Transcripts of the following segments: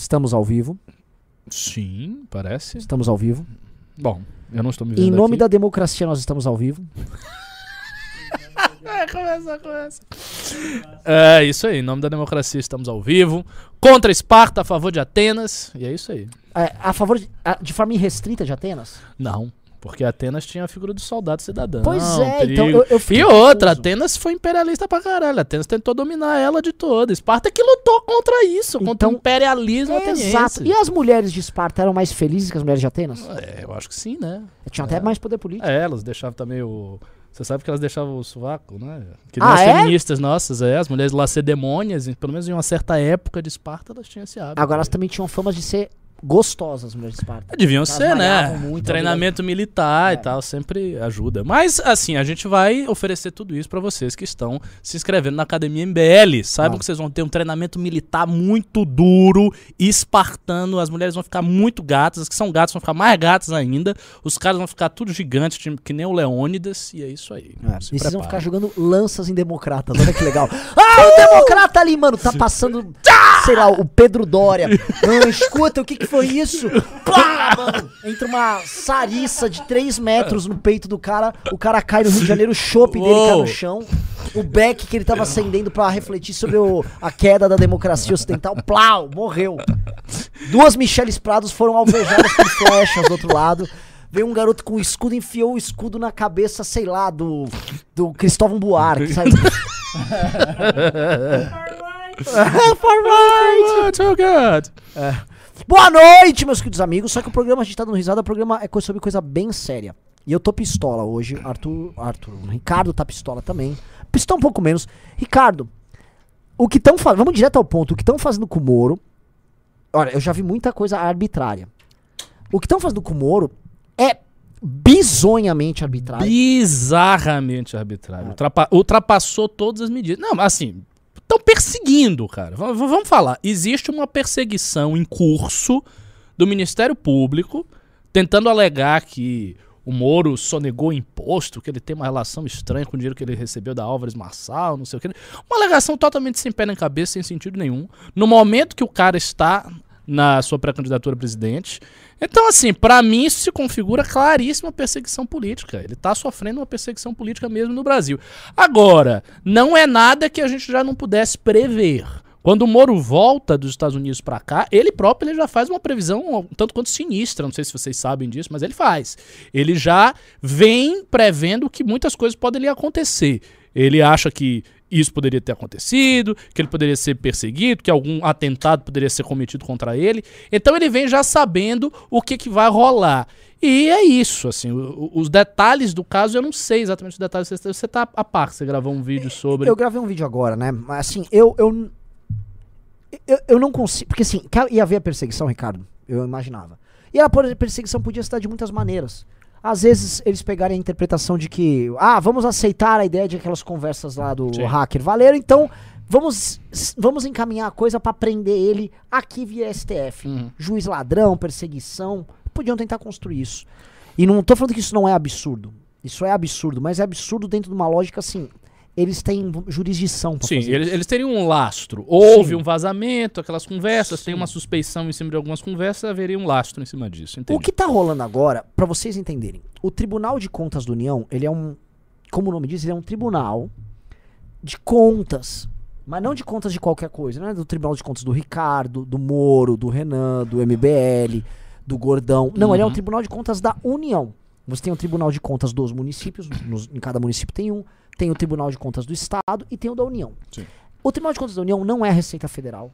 Estamos ao vivo. Sim, parece. Estamos ao vivo. Bom, eu não estou me vendo Em nome aqui. da democracia, nós estamos ao vivo. É, começa, começa. É, isso aí. Em nome da democracia, estamos ao vivo. Contra Esparta, a favor de Atenas. E é isso aí. É, a favor de, a- de forma irrestrita de Atenas? Não, porque Atenas tinha a figura do soldado cidadão. Pois é, perigo. então eu, eu E outra, confuso. Atenas foi imperialista pra caralho. Atenas tentou dominar ela de toda. Esparta que lutou contra isso, contra Então, o imperialismo ateniense. Exato. E as mulheres de Esparta eram mais felizes que as mulheres de Atenas? É, eu acho que sim, né? Tinham até mais poder político. É, elas deixavam também o. Você sabe que elas deixavam o sovaco, né? Que Ah, as é? feministas nossas, é, as mulheres lacedemônias, em- pelo menos em uma certa época de Esparta, elas tinham esse hábito. Agora elas também tinham fama de ser gostosas, as mulheres de Esparta. Deviam Elas ser, né? muito, Treinamento militar É. e tal sempre ajuda. Mas, assim, a gente vai oferecer tudo isso pra vocês que estão se inscrevendo na Academia MBL. Saibam Ah. que vocês vão ter um treinamento militar muito duro, espartano. As mulheres vão ficar muito gatas, as que são gatas vão ficar mais gatas ainda. Os caras vão ficar tudo gigantes, que nem o Leônidas. E é isso aí. É, e vocês vão ficar jogando lanças em democratas. Olha que legal. Ah, o democrata ali, mano. Tá passando, sei lá, o Pedro Dória. Ah, escuta, o que que foi isso? Plá, mano. Entra uma sariça de 3 metros no peito do cara. O cara cai no Rio de Janeiro, o chopp dele cai no chão. O beck que ele tava acendendo pra refletir sobre o- a queda da democracia ocidental. Plau, morreu. Duas Micheles Prados foram alvejadas por flechas do outro lado. Veio um garoto com escudo, enfiou o escudo na cabeça, sei lá, do, do Cristóvão Buarque, sabe? Oh, so good. Boa noite, meus queridos amigos. Só que o programa a gente tá dando risada, o programa é sobre coisa bem séria. E eu tô pistola hoje. Arthur, Arthur, Ricardo tá pistola também. Pistola um pouco menos. Ricardo, o que estão fazendo. Vamos direto ao ponto. O que estão fazendo com o Moro. Olha, eu já vi muita coisa arbitrária. O que estão fazendo com o Moro é bizonhamente arbitrário. Bizarramente arbitrário. Ultrapa- ultrapassou todas as medidas. Não, assim, estão perseguindo, cara. V- vamos falar. Existe uma perseguição em curso do Ministério Público tentando alegar que o Moro sonegou imposto, que ele tem uma relação estranha com o dinheiro que ele recebeu da Álvares Marçal, não sei o que. Uma alegação totalmente sem pé nem cabeça, sem sentido nenhum. No momento que o cara está na sua pré-candidatura a presidente. Então, assim, pra mim isso se configura claríssima perseguição política. Ele tá sofrendo uma perseguição política mesmo no Brasil. Agora, não é nada que a gente já não pudesse prever. Quando o Moro volta dos Estados Unidos pra cá, ele próprio ele já faz uma previsão tanto quanto sinistra. Não sei se vocês sabem disso, mas ele faz. Ele já vem prevendo que muitas coisas podem lhe acontecer. Ele acha que isso poderia ter acontecido, que ele poderia ser perseguido, que algum atentado poderia ser cometido contra ele. Então ele vem já sabendo o que, que vai rolar. E é isso, assim, os detalhes do caso, eu não sei exatamente os detalhes. Você, tá a par, você gravou um vídeo sobre. Eu gravei um vídeo agora, né? Mas assim, eu. Eu, eu, eu não consigo. Porque assim, ia haver a perseguição, Ricardo, eu imaginava. E a perseguição podia dar de muitas maneiras. Às vezes eles pegarem a interpretação de que, ah, vamos aceitar a ideia de aquelas conversas lá do Sim. hacker valeram, então vamos, vamos encaminhar a coisa pra prender ele aqui via STF. Uhum. Juiz ladrão, perseguição. Podiam tentar construir isso. E não tô falando que isso não é absurdo. Isso é absurdo, mas é absurdo dentro de uma lógica assim. Eles têm jurisdição pra Sim, eles, eles teriam um lastro. Houve Sim. um vazamento, aquelas conversas, tem uma suspeição em cima de algumas conversas, haveria um lastro em cima disso. Entendi. O que tá rolando agora, pra vocês entenderem, o Tribunal de Contas da União, ele é um, como o nome diz, ele é um tribunal de contas. Mas não de contas de qualquer coisa, não é do Tribunal de Contas do Ricardo, do Moro, do Renan, do MBL, do Gordão. Não, ele é um Uhum. Tribunal de Contas da União. Você tem o Tribunal de Contas dos municípios, nos- em cada município tem um, tem o Tribunal de Contas do Estado e tem o da União. Sim. O Tribunal de Contas da União não é Receita Federal.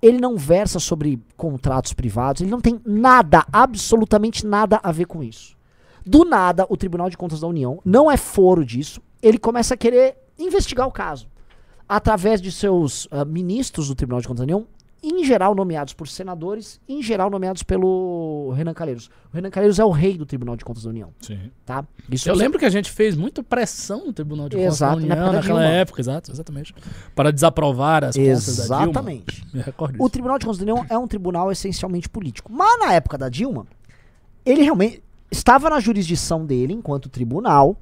Ele não versa sobre contratos privados, ele não tem nada, absolutamente nada a ver com isso. Do nada, o Tribunal de Contas da União não é foro disso, ele começa a querer investigar o caso. Através de seus ah, ministros do Tribunal de Contas da União, em geral nomeados por senadores, em geral nomeados pelo Renan Calheiros. O Renan Calheiros é o rei do Tribunal de Contas da União, Sim. tá? Isso Eu lembro que a gente fez muita pressão no Tribunal de Contas Exato, da na União época da naquela Dilma. época, exato, exatamente. Para desaprovar as contas da Dilma. Exatamente. O. Tribunal de Contas da União é um tribunal essencialmente político. Mas na época da Dilma, ele realmente estava na jurisdição dele, enquanto tribunal,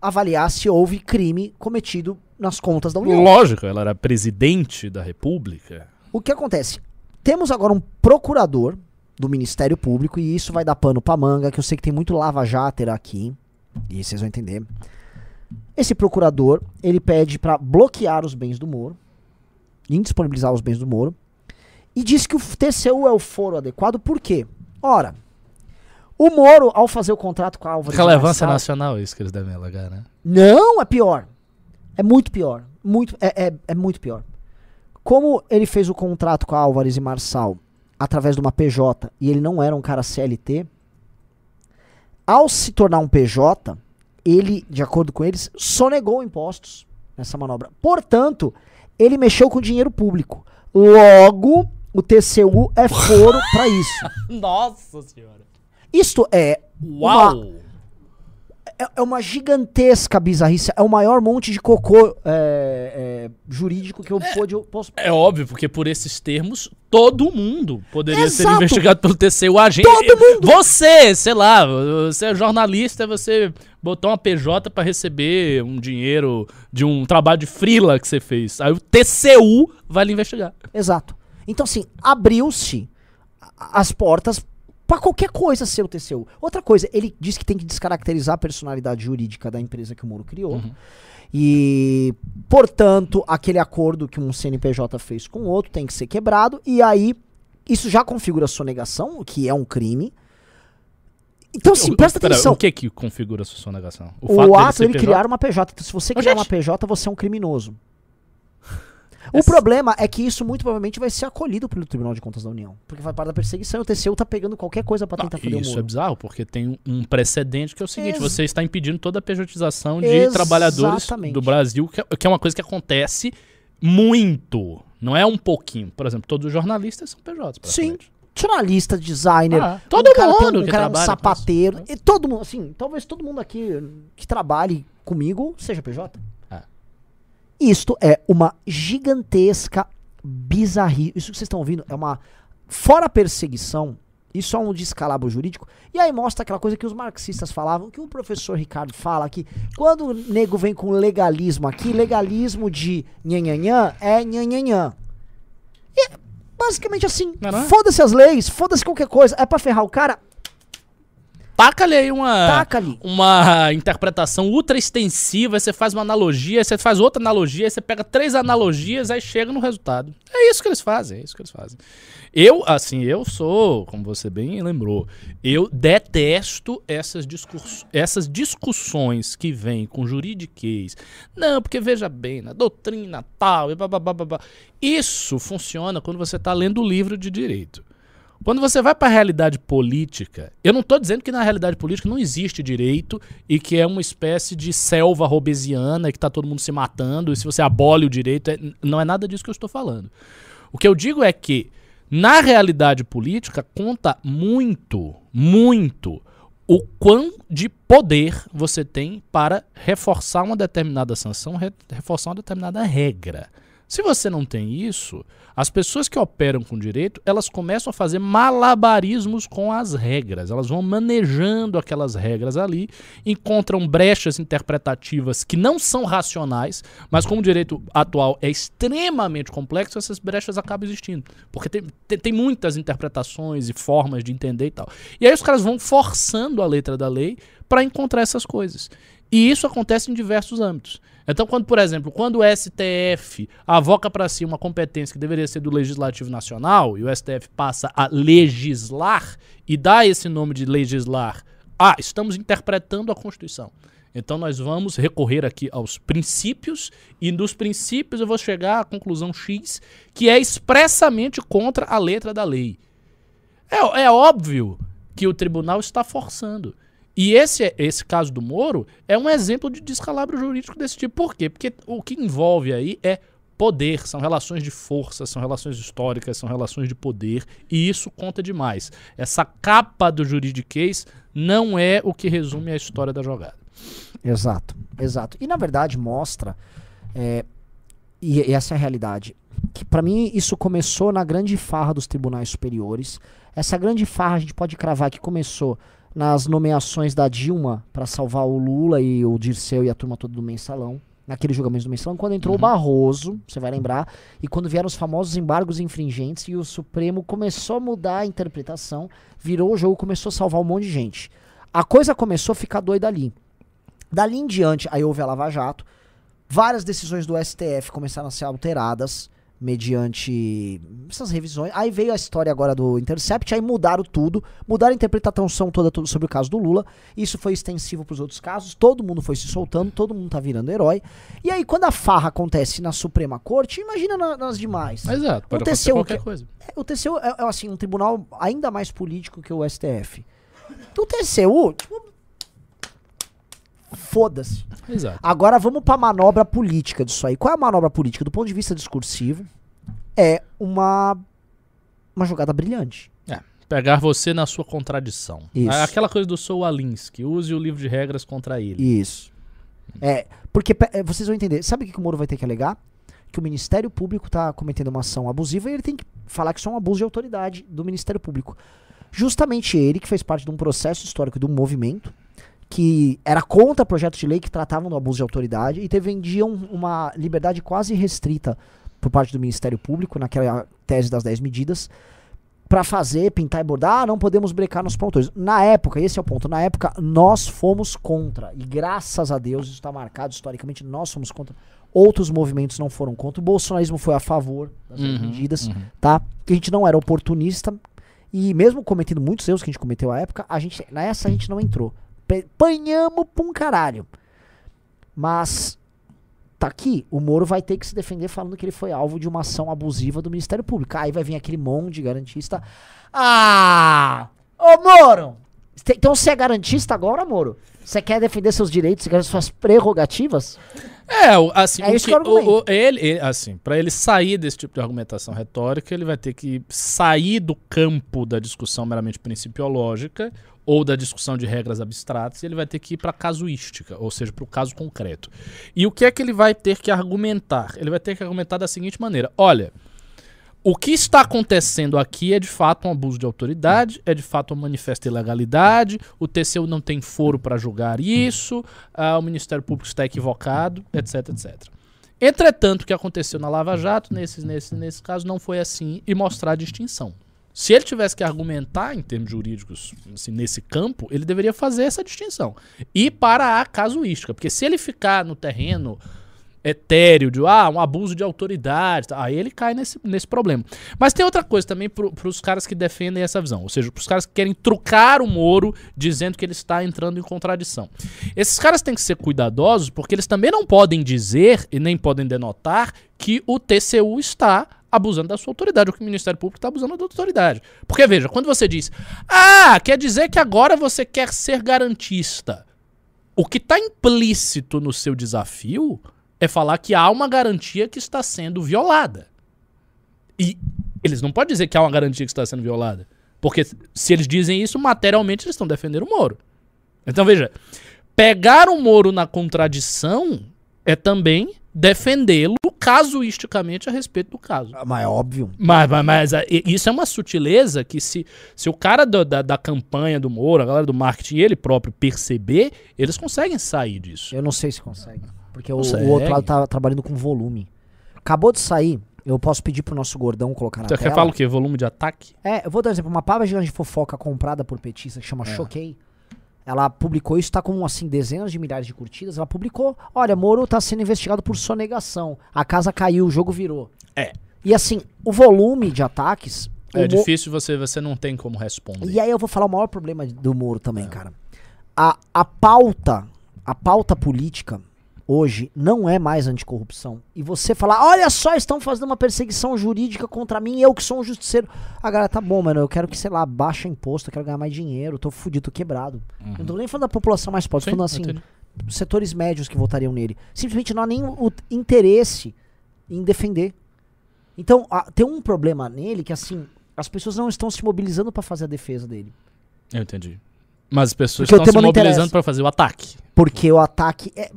avaliar se houve crime cometido nas contas da União. Lógico, ela era presidente da República. O que acontece? temos agora um procurador do Ministério Público, e isso vai dar pano pra manga, que eu sei que tem muito lava-játer aqui, e vocês vão entender. Esse procurador, ele pede pra bloquear os bens do Moro, indisponibilizar os bens do Moro, e diz que o TCU é o foro adequado, por quê? Ora, o Moro, ao fazer o contrato com a Álvares Relevância Marçal- nacional, isso que eles devem alegar, né? não, é pior. É muito pior. Muito, é, é, é muito pior. Como ele fez o contrato com a Álvares e Marçal através de uma PJ e ele não era um cara CLT, ao se tornar um PJ, ele, de acordo com eles, sonegou impostos nessa manobra. Portanto, ele mexeu com dinheiro público. Logo, o TCU é foro para isso. Nossa senhora. Isto é Uau! É, é uma gigantesca bizarrice. É o maior monte de cocô é, é, jurídico que eu, pude, eu posso. É óbvio, porque por esses termos, todo mundo poderia ser Exato. investigado pelo TCU. A gente, Todo mundo. Você, sei lá, você é jornalista, você botou uma PJ pra receber um dinheiro de um trabalho de frila que você fez. Aí o TCU vai lhe investigar. Exato. Então, assim, abriu-se as portas pra qualquer coisa ser o TCU. Outra coisa, ele diz que tem que descaracterizar a personalidade jurídica da empresa que o Moro criou. Uhum. E, portanto, aquele acordo que um CNPJ fez com o outro tem que ser quebrado. E aí, isso já configura sonegação, o que é um crime. Então, assim, O- presta pera, atenção. O que que configura a sua sonegação? O, fato dele ato dele PJ? criar uma PJ. Então, se você criar gente. uma PJ, você é um criminoso. O Essa- problema é que isso muito provavelmente vai ser acolhido pelo Tribunal de Contas da União. Porque vai parte da perseguição e o TCU tá pegando qualquer coisa pra Não, tentar foder o isso é bizarro, porque tem um- precedente que é o seguinte: Ex- você está impedindo toda a pejotização de Exatamente. trabalhadores do Brasil, que é, que é uma coisa que acontece muito. Não é um pouquinho. Por exemplo, todos os jornalistas são PJs. Sim. Jornalista, designer. Ah, todo um cara, tem mundo um que cara um sapateiro. E todo mundo, assim, talvez todo mundo aqui que trabalhe comigo seja PJ. É. Isto é uma gigantesca bizarrice. Isso que vocês estão ouvindo é uma. Fora perseguição, isso é um descalabro jurídico. E aí mostra aquela coisa que os marxistas falavam, que o professor Ricardo fala que quando o nego vem com legalismo aqui, legalismo de nhanhanhã é nhanhanhã. E é basicamente assim, não é? foda-se as leis, foda-se qualquer coisa, é pra ferrar o cara, Taca-lhe aí uma, taca uma interpretação ultra extensiva, aí você faz uma analogia, aí você faz outra analogia, aí você pega três analogias, aí chega no resultado. É isso que eles fazem, é isso que eles fazem. Eu, assim, eu sou, como você bem lembrou, eu detesto essas, discurs essas discussões que vêm com juridiquês. Não, porque veja bem, na doutrina tal, e babá. Isso funciona quando você está lendo o livro de direito. Quando você vai para a realidade política, eu não estou dizendo que na realidade política não existe direito e que é uma espécie de selva robesiana que está todo mundo se matando e se você abole o direito, é- não é nada disso que eu estou falando. O que eu digo é que na realidade política conta muito, muito o quão de poder você tem para reforçar uma determinada sanção, re- reforçar uma determinada regra. Se você não tem isso, as pessoas que operam com direito, elas começam a fazer malabarismos com as regras. Elas vão manejando aquelas regras ali, encontram brechas interpretativas que não são racionais, mas como o direito atual é extremamente complexo, essas brechas acabam existindo. Porque tem, tem, tem muitas interpretações e formas de entender e tal. E aí os caras vão forçando a letra da lei para encontrar essas coisas. E isso acontece em diversos âmbitos. Então, quando, por exemplo, quando o STF avoca para si uma competência que deveria ser do Legislativo Nacional e o STF passa a legislar e dá esse nome de legislar, ah, estamos interpretando a Constituição. Então nós vamos recorrer aqui aos princípios e dos princípios eu vou chegar à conclusão X, que é expressamente contra a letra da lei. É, é óbvio que o tribunal está forçando. E esse, esse caso do Moro é um exemplo de descalabro jurídico desse tipo. Por quê? Porque o que envolve aí é poder, são relações de força, são relações históricas, são relações de poder, e isso conta demais. Essa capa do juridiquês não é o que resume a história da jogada. Exato, exato. E na verdade mostra, é, e, e essa é a realidade, que pra mim isso começou na grande farra dos tribunais superiores. Essa grande farra a gente pode cravar que começou nas nomeações da Dilma pra salvar o Lula e o Dirceu e a turma toda do mensalão. naquele julgamento do mensalão, quando entrou o Barroso, você vai lembrar, e quando vieram os famosos embargos infringentes e o Supremo começou a mudar a interpretação, virou o jogo, começou a salvar um monte de gente. A coisa começou a ficar doida ali. Dali em diante, aí houve a Lava Jato, várias decisões do STF começaram a ser alteradas mediante essas revisões. Aí veio a história agora do Intercept, aí mudaram tudo, mudaram a interpretação toda tudo sobre o caso do Lula. Isso foi extensivo para os outros casos, todo mundo foi se soltando, todo mundo tá virando herói. E aí quando a farra acontece na Suprema Corte, imagina na- nas demais. Exato, pode O TCU qualquer que- coisa. O TCU é, é, assim um tribunal ainda mais político que o STF. O TCU, tipo, foda-se. Exato. Agora vamos pra manobra política disso aí. Qual é a manobra política? Do ponto de vista discursivo, é uma, uma jogada brilhante. É, pegar você na sua contradição. Isso. Aquela coisa do Sou Alinsky, use o livro de regras contra ele. Isso. É, porque é, vocês vão entender. Sabe o que, que o Moro vai ter que alegar? Que o Ministério Público tá cometendo uma ação abusiva e ele tem que falar que isso é um abuso de autoridade do Ministério Público. Justamente ele, que fez parte de um processo histórico de um movimento que era contra projetos de lei que tratavam do abuso de autoridade e vendiam uma liberdade quase restrita por parte do Ministério Público, naquela tese das 10 medidas, para fazer, pintar e bordar, ah, não podemos brecar nos promotores. Na época, esse é o ponto, na época nós fomos contra, e graças a Deus, isso está marcado historicamente, nós fomos contra. Outros movimentos não foram contra, o bolsonarismo foi a favor das 10 Uhum, medidas, uhum. tá? Que a gente não era oportunista, e mesmo cometendo muitos erros que a gente cometeu à época, a gente, nessa a gente não entrou. Panhamos pra um caralho. Mas tá aqui, o Moro vai ter que se defender falando que ele foi alvo de uma ação abusiva do Ministério Público. Aí vai vir aquele monte de garantista. Ah! Ô Moro! Então você é garantista agora, Moro? Você quer defender seus direitos, você quer suas prerrogativas? É, assim, É o que, argumento. o- o- ele, ele- assim, para ele sair desse tipo de argumentação retórica, ele vai ter que sair do campo da discussão meramente principiológica ou da discussão de regras abstratas, e ele vai ter que ir para casuística, ou seja, para o caso concreto. E o que é que ele vai ter que argumentar? Ele vai ter que argumentar da seguinte maneira: olha, o que está acontecendo aqui é de fato um abuso de autoridade, é de fato uma manifesta ilegalidade, o TCU não tem foro para julgar isso, ah, o Ministério Público está equivocado, etc, etc. Entretanto, o que aconteceu na Lava Jato, nesse, nesse, nesse caso, não foi assim e mostrar a distinção. Se ele tivesse que argumentar em termos jurídicos assim, nesse campo, ele deveria fazer essa distinção. E para a casuística, porque se ele ficar no terreno etéreo de ah, um abuso de autoridade, aí ele cai nesse, nesse problema. Mas tem outra coisa também para os caras que defendem essa visão, ou seja, para os caras que querem trucar o Moro dizendo que ele está entrando em contradição. Esses caras têm que ser cuidadosos porque eles também não podem dizer e nem podem denotar que o TCU está abusando da sua autoridade, ou que o Ministério Público está abusando da autoridade. Porque veja, quando você diz, ah, quer dizer que agora você quer ser garantista. O que está implícito no seu desafio é falar que há uma garantia que está sendo violada. E eles não podem dizer que há uma garantia que está sendo violada. Porque se eles dizem isso, materialmente eles estão defendendo o Moro. Então veja, pegar o Moro na contradição é também defendê-lo casuisticamente a respeito do caso. Mas é óbvio. Mas, mas, mas, ah, isso é uma sutileza que se, se o cara do- da, da campanha do Moro, a galera do marketing, ele próprio perceber, eles conseguem sair disso. Eu não sei se consegue. Porque o, o outro lado tá trabalhando com volume. Acabou de sair. Eu posso pedir pro nosso gordão colocar na Você tela. quer falar o quê? Volume de ataque? É, eu vou dar um exemplo. Uma página de fofoca comprada por petista que chama É. Choquei. Ela publicou isso, tá com assim dezenas de milhares de curtidas. Ela publicou: olha, Moro tá sendo investigado por sonegação. A casa caiu, o jogo virou. É. E assim, o volume de ataques. É Mo- difícil você, você não tem como responder. E aí eu vou falar o maior problema do Moro também, cara. A, a pauta, a pauta política hoje não é mais anticorrupção. E você falar, olha só, estão fazendo uma perseguição jurídica contra mim, eu que sou um justiceiro. A galera, tá bom, mano, eu quero que, sei lá, baixa imposto, eu quero ganhar mais dinheiro, tô fudido, tô quebrado. Não tô nem falando da população mais pobre, tô falando assim, setores médios que votariam nele. Simplesmente não há nem o interesse em defender. Então, a- tem um problema nele que, assim, as pessoas não estão se mobilizando pra fazer a defesa dele. Eu entendi. Mas as pessoas Porque estão se mobilizando para fazer o ataque. Porque o ataque é.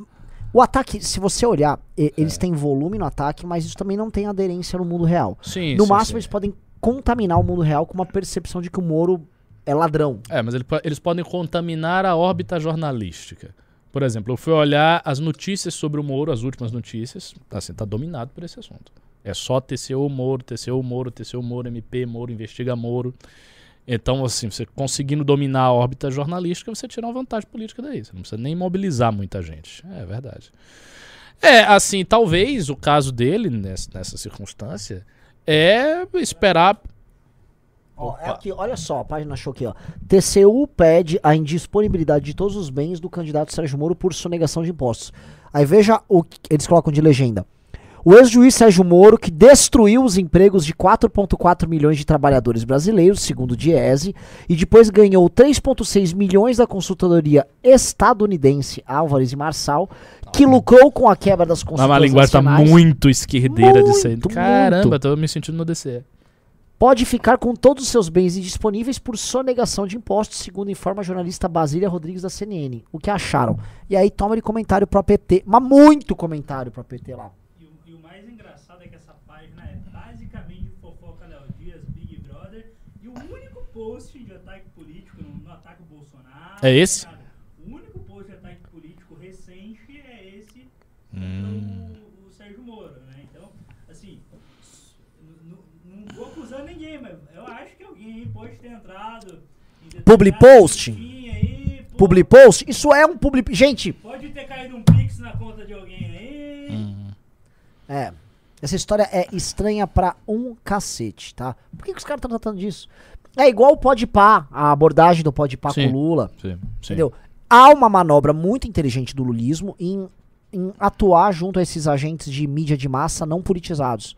O ataque, se você olhar, e- eles têm volume no ataque, mas isso também não tem aderência no mundo real. Sim, no sim, máximo, sim. eles podem contaminar o mundo real com uma percepção de que o Moro é ladrão. É, mas ele eles podem contaminar a órbita jornalística. Por exemplo, eu fui olhar as notícias sobre o Moro, as últimas notícias, assim, tá dominado por esse assunto. É só TCU Moro, TCU Moro, TCU Moro, MP Moro, investiga Moro. Então, assim, você conseguindo dominar a órbita jornalística, você tira uma vantagem política daí. Você não precisa nem mobilizar muita gente. É verdade. É, assim, talvez o caso dele, nessa, nessa circunstância, é esperar Ó, é aqui, olha só, a página achou aqui, ó. TCU pede a indisponibilidade de todos os bens do candidato Sérgio Moro por sonegação de impostos. Aí veja o que eles colocam de legenda. O ex-juiz Sérgio Moro, que destruiu os empregos de 4,4 milhões de trabalhadores brasileiros, segundo o Diese, e depois ganhou 3,6 milhões da consultoria estadunidense Álvares e Marçal, que lucrou com a quebra das Mas consultorias a linguagem tá muito esquerdeira disso aí. Muito, Caramba, muito. tô me sentindo no DC. pode ficar com todos os seus bens indisponíveis por sonegação de impostos, segundo informa a jornalista Basília Rodrigues da CNN. O que acharam? E aí toma de comentário pro PT, mas muito comentário pro PT lá. E o, e o mais engraçado é que essa página é basicamente fofoca Léo Dias, Big Brother, e o único post de ataque político, não, não ataca o Bolsonaro. É esse? O único post de ataque político recente é esse Hum. contra o, o Sérgio Moro, né? Então, assim, não vou acusar ninguém, mas eu acho que alguém pode ter entrado Public post? listinha aí, pô, Public post? Isso é um public... Gente, Pode ter caído um pix na conta de alguém aí. Hum. é... Essa história é estranha pra um cacete, tá? Por que, que os caras estão tratando disso? É igual o Podpah, a abordagem do Podpah com Sim. o Lula. Sim, sim. Entendeu? Há uma manobra muito inteligente do lulismo em, em atuar junto a esses agentes de mídia de massa não politizados.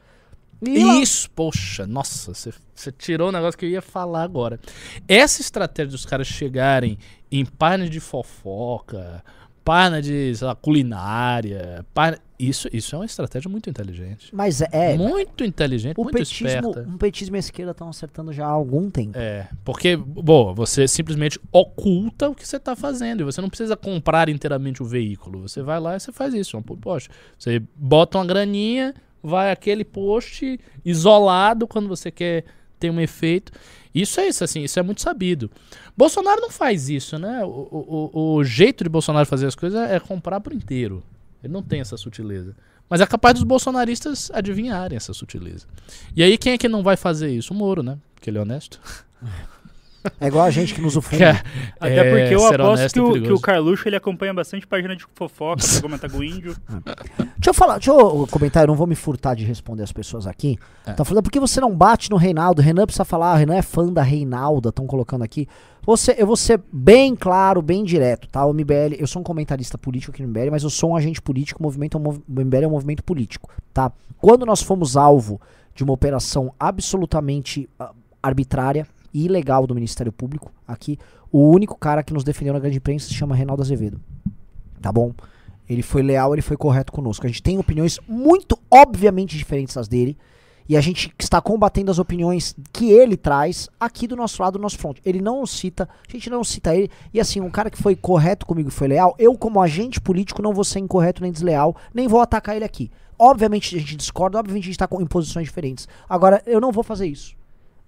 E Isso, poxa, nossa, você tirou um negócio que eu ia falar agora. Essa estratégia dos caras chegarem em página de fofoca, página de sei lá, culinária, página, isso, isso é uma estratégia muito inteligente. Mas é, muito inteligente, o muito petismo, esperta. o petismo e a esquerda estão acertando já há algum tempo. É, porque, bom, você simplesmente oculta o que você está fazendo. E você não precisa comprar inteiramente o veículo. Você vai lá e você faz isso. é Um post. Você bota uma graninha, vai aquele post isolado quando você quer ter um efeito. Isso é isso, assim, isso é muito sabido. Bolsonaro não faz isso, né? O, o, o- o jeito de Bolsonaro fazer as coisas é comprar por inteiro. Ele não tem essa sutileza. Mas é capaz dos bolsonaristas adivinharem essa sutileza. E aí, quem é que não vai fazer isso? O Moro, né? Porque ele é honesto. É igual a gente que nos ofende. Cara, Até é, porque eu aposto honesto que é o, que o Carluxo ele acompanha bastante página de fofoca pra comentar com o índio. Deixa eu falar, deixa eu comentar, eu não vou me furtar de responder as pessoas aqui. É. Tá falando, por que você não bate no Reinaldo? Renan precisa falar, Renan é fã da Reinalda, estão colocando aqui. Você, eu vou ser bem claro, bem direto, tá? O MBL, eu sou um comentarista político aqui no MBL, mas eu sou um agente político, o, movimento é um mov- o MBL é um movimento político, tá? Quando nós fomos alvo de uma operação absolutamente ah, arbitrária ilegal do Ministério Público, aqui, o único cara que nos defendeu na grande imprensa se chama Reinaldo Azevedo. Tá bom? Ele foi leal, ele foi correto conosco. A gente tem opiniões muito obviamente diferentes das dele. E a gente está combatendo as opiniões que ele traz aqui do nosso lado, do nosso front. Ele não cita, a gente não cita ele. E assim, um cara que foi correto comigo e foi leal, eu, como agente político, não vou ser incorreto nem desleal, nem vou atacar ele aqui. Obviamente a gente discorda, obviamente a gente está em posições diferentes. Agora, eu não vou fazer isso.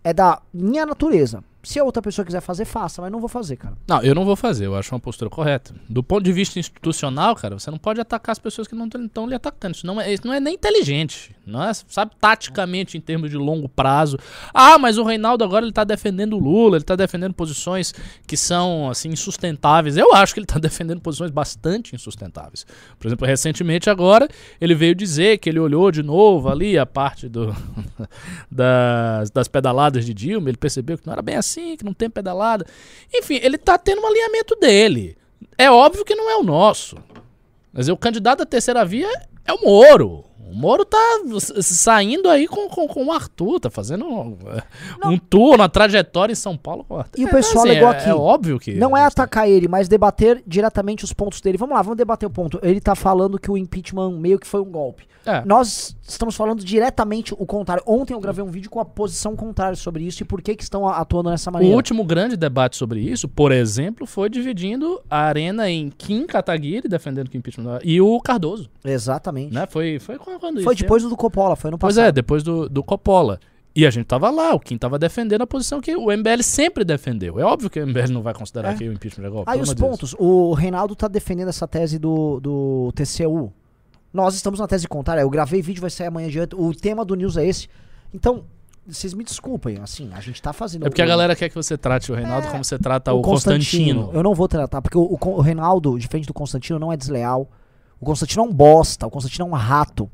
É da minha natureza. Se a outra pessoa quiser fazer, faça, mas não vou fazer, cara. Não, eu não vou fazer, eu acho uma postura correta. Do ponto de vista institucional, cara, você não pode atacar as pessoas que não estão lhe atacando. Isso não, é, isso não é nem inteligente. Não é, sabe, taticamente, em termos de longo prazo. Ah, mas o Reinaldo agora ele tá defendendo o Lula, ele tá defendendo posições que são, assim, insustentáveis. Eu acho que ele tá defendendo posições bastante insustentáveis. Por exemplo, recentemente agora, ele veio dizer que ele olhou de novo ali a parte do das, das pedaladas de Dilma, ele percebeu que não era bem assim, que não tem pedalada. Enfim, ele tá tendo um alinhamento dele. É óbvio que não é o nosso. Mas o candidato da terceira via é o Moro. O Moro tá saindo aí com, com, com o Arthur, tá fazendo um, um tour, uma trajetória em São Paulo com o Arthur. E o pessoal alegou aqui, É, é óbvio que. Não é a gente tá- atacar ele, mas debater diretamente os pontos dele. Vamos lá, vamos debater o ponto. Ele tá falando que o impeachment meio que foi um golpe. É. Nós estamos falando diretamente o contrário. Ontem eu gravei um vídeo com a posição contrária sobre isso e por que que estão atuando dessa O maneira. último grande debate sobre isso, por exemplo, foi dividindo a arena em Kim Kataguiri, defendendo que o impeachment. E o Cardoso. Exatamente. Né? Foi, foi isso? Foi depois do Coppola, foi no Pois passado. é, depois do, do Coppola. E a gente tava lá, o Kim tava defendendo a posição que o MBL sempre defendeu. É óbvio que o MBL não vai considerar É. que o impeachment é golpe. Aí os de Deus. pontos. O Reinaldo tá defendendo essa tese do, do TCU. Nós estamos na tese contrária. Eu gravei vídeo, vai sair amanhã adiante. O tema do news é esse. Então, vocês me desculpem, assim, a gente tá fazendo. É porque a o- galera quer que você trate o Reinaldo É, como você trata o, Constantino. Eu não vou tratar, porque o, o o Reinaldo, diferente do Constantino, não é desleal. O Constantino é um bosta, o Constantino é um rato.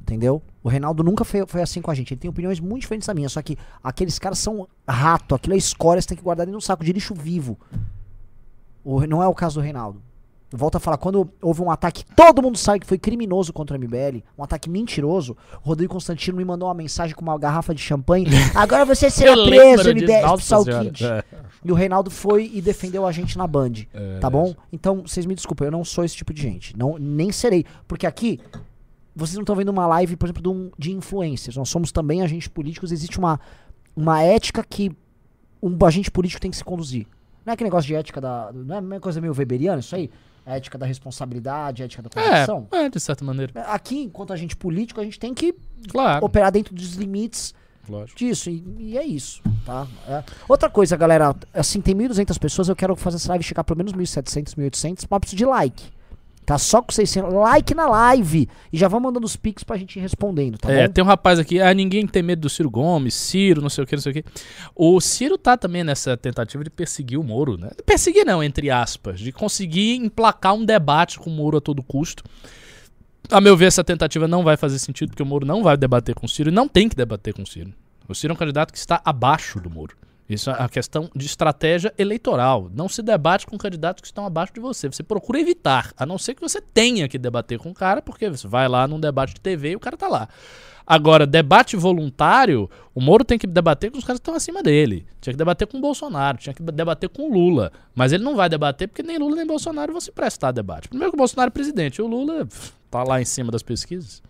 Entendeu? O Reinaldo nunca foi, foi assim com a gente. Ele tem opiniões muito diferentes da minha, só que aqueles caras são rato, aquilo é escória, você tem que guardar dentro de um saco de lixo vivo. O- não é o caso do Reinaldo. Volto a falar, quando houve um ataque, todo mundo sabe que foi criminoso contra o MBL, um ataque mentiroso. O Rodrigo Constantino me mandou uma mensagem com uma garrafa de champanhe. Agora você será preso, MBL, Psal. Kid. É. E o Reinaldo foi e defendeu a gente na Band. É, tá bom? Então, vocês me desculpem, eu não sou esse tipo de gente. Não, nem serei. Porque aqui, vocês não estão vendo uma live, por exemplo, de, um, de influencers. Nós somos também agentes políticos. Existe uma, uma ética que um agente político tem que se conduzir. Não é aquele negócio de ética da. Não é uma coisa meio weberiana isso aí? A ética da responsabilidade, a ética da corrupção. É, é, de certa maneira. Aqui, enquanto agente político, a gente tem que Claro. operar dentro dos limites Lógico. disso. E, e é isso, tá? É. Outra coisa, galera, assim, tem 1.200 pessoas, eu quero fazer essa live chegar pelo menos 1.700, 1.800, mas preciso de like. Tá só com 600, like na live. E já vão mandando os pics pra gente ir respondendo, tá é, bom? tem um rapaz aqui, ah, ninguém tem medo do Ciro Gomes, Ciro, não sei o que, não sei o que. O Ciro tá também nessa tentativa de perseguir o Moro, né? Perseguir não, entre aspas, de conseguir emplacar um debate com o Moro a todo custo. A meu ver, essa tentativa não vai fazer sentido, porque o Moro não vai debater com o Ciro e não tem que debater com o Ciro. O Ciro é um candidato que está abaixo do Moro. Isso é a questão de estratégia eleitoral. Não se debate com candidatos que estão abaixo de você. Você procura evitar, a não ser que você tenha que debater com o cara, porque você vai lá num debate de TV e o cara tá lá. Agora, debate voluntário, o Moro tem que debater com os caras que estão acima dele. Tinha que debater com o Bolsonaro, tinha que debater com o Lula. Mas ele não vai debater porque nem Lula nem Bolsonaro vão se prestar a debate. Primeiro que o Bolsonaro é presidente, o Lula pff, tá lá em cima das pesquisas.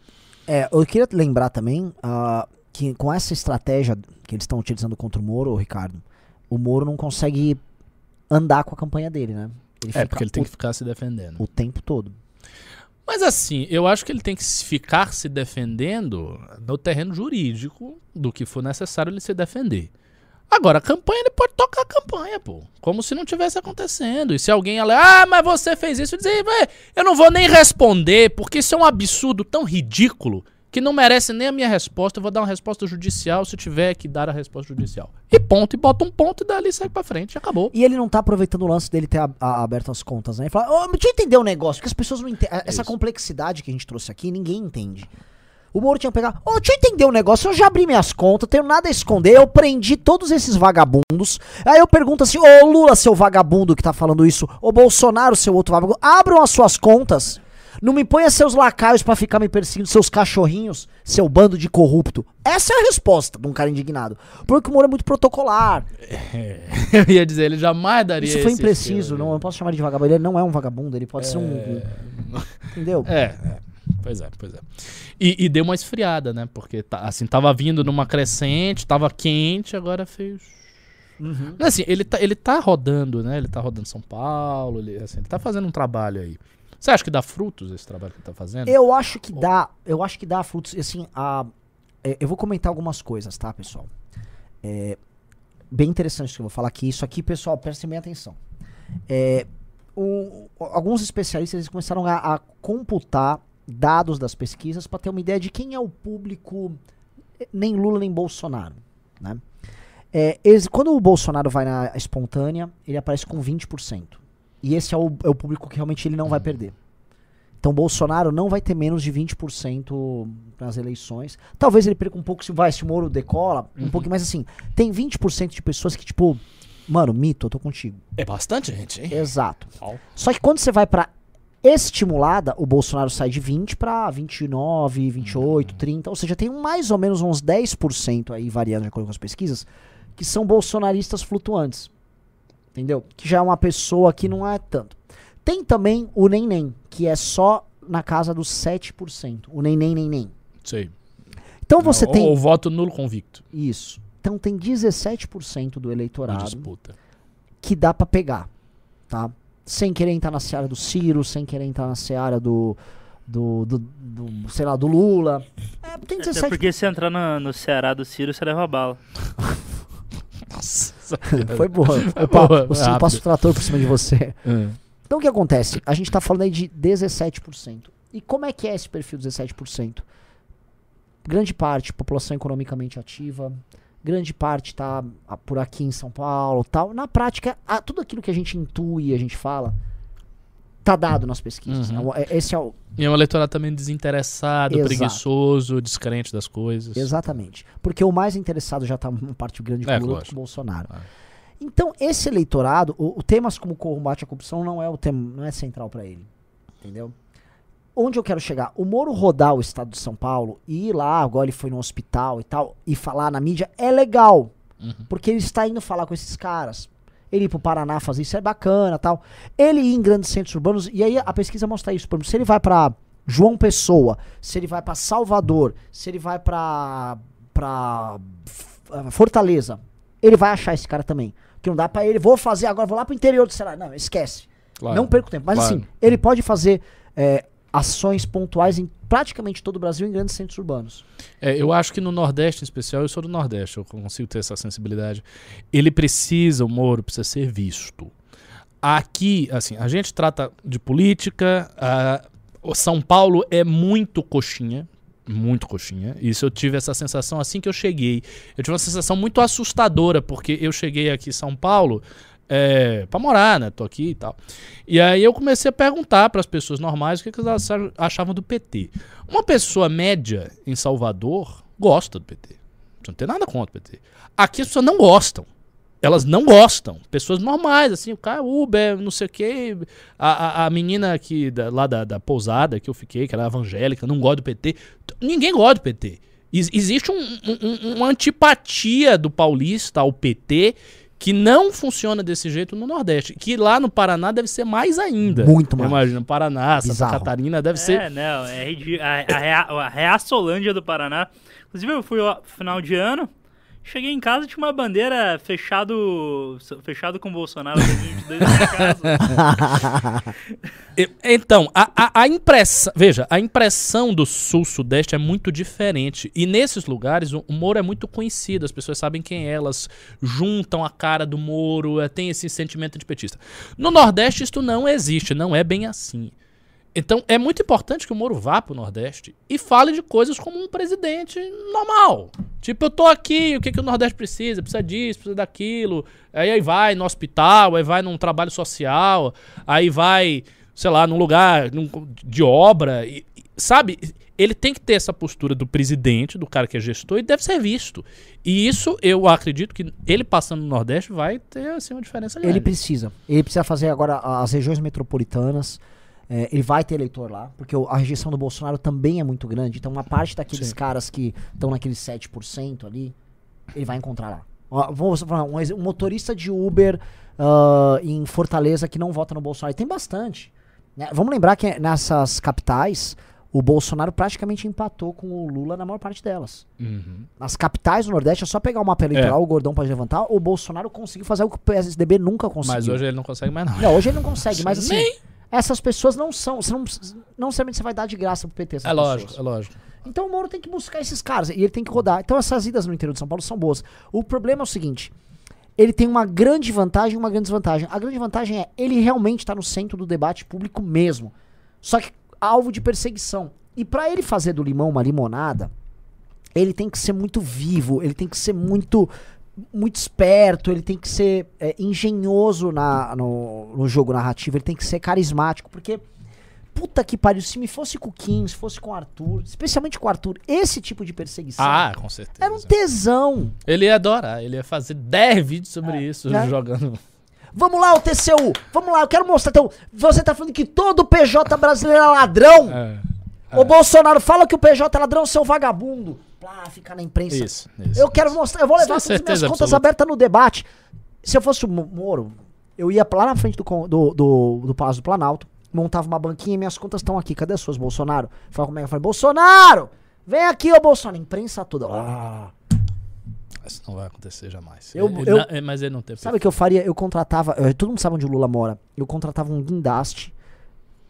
É, eu queria lembrar também ah, que com essa estratégia que eles estão utilizando contra o Moro, Ricardo, o Moro não consegue andar com a campanha dele, né? Ele É, porque ele tem o, que ficar se defendendo. o tempo todo. Mas assim, eu acho que ele tem que ficar se defendendo no terreno jurídico do que for necessário ele se defender. Agora, a campanha, ele pode tocar a campanha, pô. Como se não tivesse acontecendo. E se alguém ela, ah, mas você fez isso, eu dizer, "Vé, eu não vou nem responder, porque isso é um absurdo tão ridículo que não merece nem a minha resposta. Eu vou dar uma resposta judicial se tiver que dar a resposta judicial. E ponto, e bota um ponto e dali sai pra frente, acabou. E ele não tá aproveitando o lance dele ter a- a- aberto as contas, né? Ele fala, ô, deixa eu entender o negócio, porque as pessoas não entendem. Essa Isso. complexidade que a gente trouxe aqui, ninguém entende. O Moro tinha pegar, ô, deixa eu entender o negócio, eu já abri minhas contas, tenho nada a esconder, eu prendi todos esses vagabundos. Aí eu pergunto assim, ô Lula, seu vagabundo que tá falando isso, ô Bolsonaro, seu outro vagabundo, abram as suas contas. Não me ponha seus lacaios pra ficar me perseguindo, seus cachorrinhos, seu bando de corrupto. Essa é a resposta de um cara indignado. Porque o Moro é muito protocolar. Eu ia dizer, ele jamais daria Isso foi impreciso, não, eu não posso chamar ele de vagabundo. Ele não é um vagabundo, ele pode ser um. um- Entendeu? É, é. Pois é, pois é. E, e deu uma esfriada, né? Porque tá, assim, tava vindo numa crescente, tava quente, agora fez. Uhum. Assim, ele tá, ele tá rodando, né? Ele tá rodando São Paulo, ele, assim, ele tá fazendo um trabalho aí. Você acha que dá frutos esse trabalho que ele tá fazendo? Eu acho que dá, eu acho que dá frutos. Assim, a, é, eu vou comentar algumas coisas, tá, pessoal? É, bem interessante isso que eu vou falar aqui. Isso aqui, pessoal, prestem bem atenção. É, o- alguns especialistas começaram a, a computar dados das pesquisas para ter uma ideia de quem é o público, eh, nem Lula nem Bolsonaro, né? É, eles- quando o Bolsonaro vai na espontânea, ele aparece com 20%. E esse é o, é o público que realmente ele não vai perder. Então Bolsonaro não vai ter menos de 20% nas eleições. Talvez ele perca um pouco se vai, se o Moro decola, um Uhum. pouco, mas assim, tem 20% de pessoas que, tipo, mano, mito, eu tô contigo. É bastante gente, hein? Exato. Só que quando você vai pra estimulada, o Bolsonaro sai de 20 pra 29, 28, 30, ou seja, tem mais ou menos uns 10% aí, variando de acordo com as pesquisas, que são bolsonaristas flutuantes. Entendeu? Que já é uma pessoa que não é tanto. Tem também o nem nem, que é só na casa dos 7%. O nem nem nem nem. Sei. Então você tem O voto nulo convicto. isso. Então tem 17% do eleitorado disputa. que dá pra pegar, tá? Sem querer entrar na seara do Ciro, sem querer entrar na seara do, do, do, do, sei lá, do Lula. É, tem Até 17%. porque se entrar no, no Ceará do Ciro, você leva bala. Nossa. Foi boa. Foi Opa, boa, o Ciro passa o trator por cima de você. É. Então o que acontece? A gente tá falando aí de 17%. E como é que é esse perfil 17%? Grande parte, população economicamente ativa. Grande parte tá ah, por aqui em São Paulo tal. Na prática, tudo aquilo que a gente intui, a gente fala, tá dado nas pesquisas. Uhum. né? É- Esse é o, E é um eleitorado também desinteressado, Exato. preguiçoso, descrente das coisas. Exatamente. Porque o mais interessado já tá uma parte grande É, Lula com o Bolsonaro. Ah. Então, esse eleitorado, o, o temas como combate à corrupção não é o tema, não é central para ele. Entendeu? Onde eu quero chegar? O Moro rodar o estado de São Paulo e ir lá, agora ele foi no hospital e tal, e falar na mídia é legal. Uhum. Porque ele está indo falar com esses caras. Ele ir pro Paraná fazer isso é bacana tal. Ele ir em grandes centros urbanos, e aí a pesquisa mostra isso. Por exemplo, se ele vai pra João Pessoa, se ele vai pra Salvador, se ele vai pra, pra F- Fortaleza, ele vai achar esse cara também. Que não dá pra ele, vou fazer agora, vou lá pro interior do Ceará. Não, esquece. Claro. Não perco tempo. Mas Claro. assim, ele pode fazer é, ações pontuais em praticamente todo o Brasil em grandes centros urbanos. É, eu acho que no Nordeste, em especial, eu sou do Nordeste, eu consigo ter essa sensibilidade. Ele precisa, o Moro precisa ser visto. Aqui, assim, a gente trata de política, o São Paulo é muito coxinha, muito coxinha. Isso eu tive essa sensação assim que eu cheguei. Eu tive uma sensação muito assustadora, porque eu cheguei aqui em São Paulo é, pra morar, né? Tô aqui e tal. E aí eu comecei a perguntar para as pessoas normais o que, que elas achavam- do PT. Uma pessoa média em Salvador gosta do PT. Não tem nada contra o PT. Aqui as pessoas não gostam. Elas não gostam. Pessoas normais, assim, o cara Uber, não sei o quê. A, a, a menina aqui da- lá da, da pousada que eu fiquei, que era evangélica, não gosta do PT. Ninguém gosta do PT. Ex- existe um- um- uma antipatia do paulista ao PT que não funciona desse jeito no Nordeste. Que lá no Paraná deve ser mais ainda. Muito mais. Imagina, Paraná, Santa Bizarro. Catarina, deve ser. É, não, é ridi- a, a, a Reaçolândia do Paraná. Inclusive, eu fui ó, final de ano, cheguei em casa tinha uma bandeira fechado, fechado com o Bolsonaro 2022 na casa. Então, a, a, a impressão. Veja, a impressão do sul-sudeste é muito diferente. E nesses lugares, o, o Moro é muito conhecido, as pessoas sabem quem é, elas juntam a cara do Moro, é, tem esse sentimento de petista. No Nordeste, isto não existe, não é bem assim. Então, é muito importante que o Moro vá pro Nordeste e fale de coisas como um presidente normal. Tipo, eu tô aqui, o que, que o Nordeste precisa? Precisa disso, precisa daquilo. Aí, aí vai no hospital, aí vai num trabalho social, aí vai, sei lá, num lugar num- de obra. e- e- sabe? Ele tem que ter essa postura do presidente, do cara que é gestor, e deve ser visto. E isso, eu acredito que ele passando no Nordeste vai ter, assim, uma diferença grande. Ele precisa. Ele precisa fazer agora as regiões metropolitanas. É, ele vai ter eleitor lá, porque o- a rejeição do Bolsonaro também é muito grande. Então, uma parte daqueles Sim. caras que estão naqueles 7% ali, ele vai encontrar lá. Ó, vamos falar, um, um motorista de Uber ah, em Fortaleza que não vota no Bolsonaro. E tem bastante. né? Vamos lembrar que nessas capitais, o Bolsonaro praticamente empatou com o Lula na maior parte delas. Uhum. Nas capitais do Nordeste, é só pegar o mapa eleitoral, o Gordão pode levantar, o Bolsonaro conseguiu fazer o que o PSDB nunca conseguiu. Mas hoje ele não consegue mais, não. Não, hoje ele não consegue, mas assim, Nem- essas pessoas não são, você não, não necessariamente você vai dar de graça pro PT É lógico, pessoas. é lógico. Então o Moro tem que buscar esses caras e ele tem que rodar. Então essas idas no interior de São Paulo são boas. O problema é o seguinte, ele tem uma grande vantagem e uma grande desvantagem. A grande vantagem é, ele realmente tá no centro do debate público mesmo. Só que alvo de perseguição. E pra ele fazer do limão uma limonada, ele tem que ser muito vivo, ele tem que ser muito muito esperto, ele tem que ser é, engenhoso na, no, no jogo narrativo, ele tem que ser carismático, porque puta que pariu, se me fosse com o Kim, se fosse com o Arthur, especialmente com o Arthur, esse tipo de perseguição Ah, com certeza. era um tesão. Ele ia adorar, ele ia fazer 10 vídeos sobre isso, né? jogando. Vamos lá, o TCU, vamos lá, eu quero mostrar. Então, você tá falando que todo PJ brasileiro é ladrão? É, Ô Bolsonaro, fala que o PJ é ladrão, seu vagabundo. Plá, fica na imprensa. isso, isso. Eu quero mostrar, eu vou levar é todas as minhas contas absoluta. abertas no debate. Se eu fosse o Mo- Moro, eu ia lá na frente do, do, do, do Palácio do Planalto, montava uma banquinha e minhas contas estão aqui. Cadê as suas, Bolsonaro? Fala como é que eu falei, Bolsonaro! Vem aqui, ô Bolsonaro. Imprensa toda. Ah. Isso não vai acontecer jamais. Eu- Ele eu- não- é, mas ele não tem Sabe o que eu faria? Eu contratava. eh, todo mundo sabe onde o Lula mora. Eu contratava um guindaste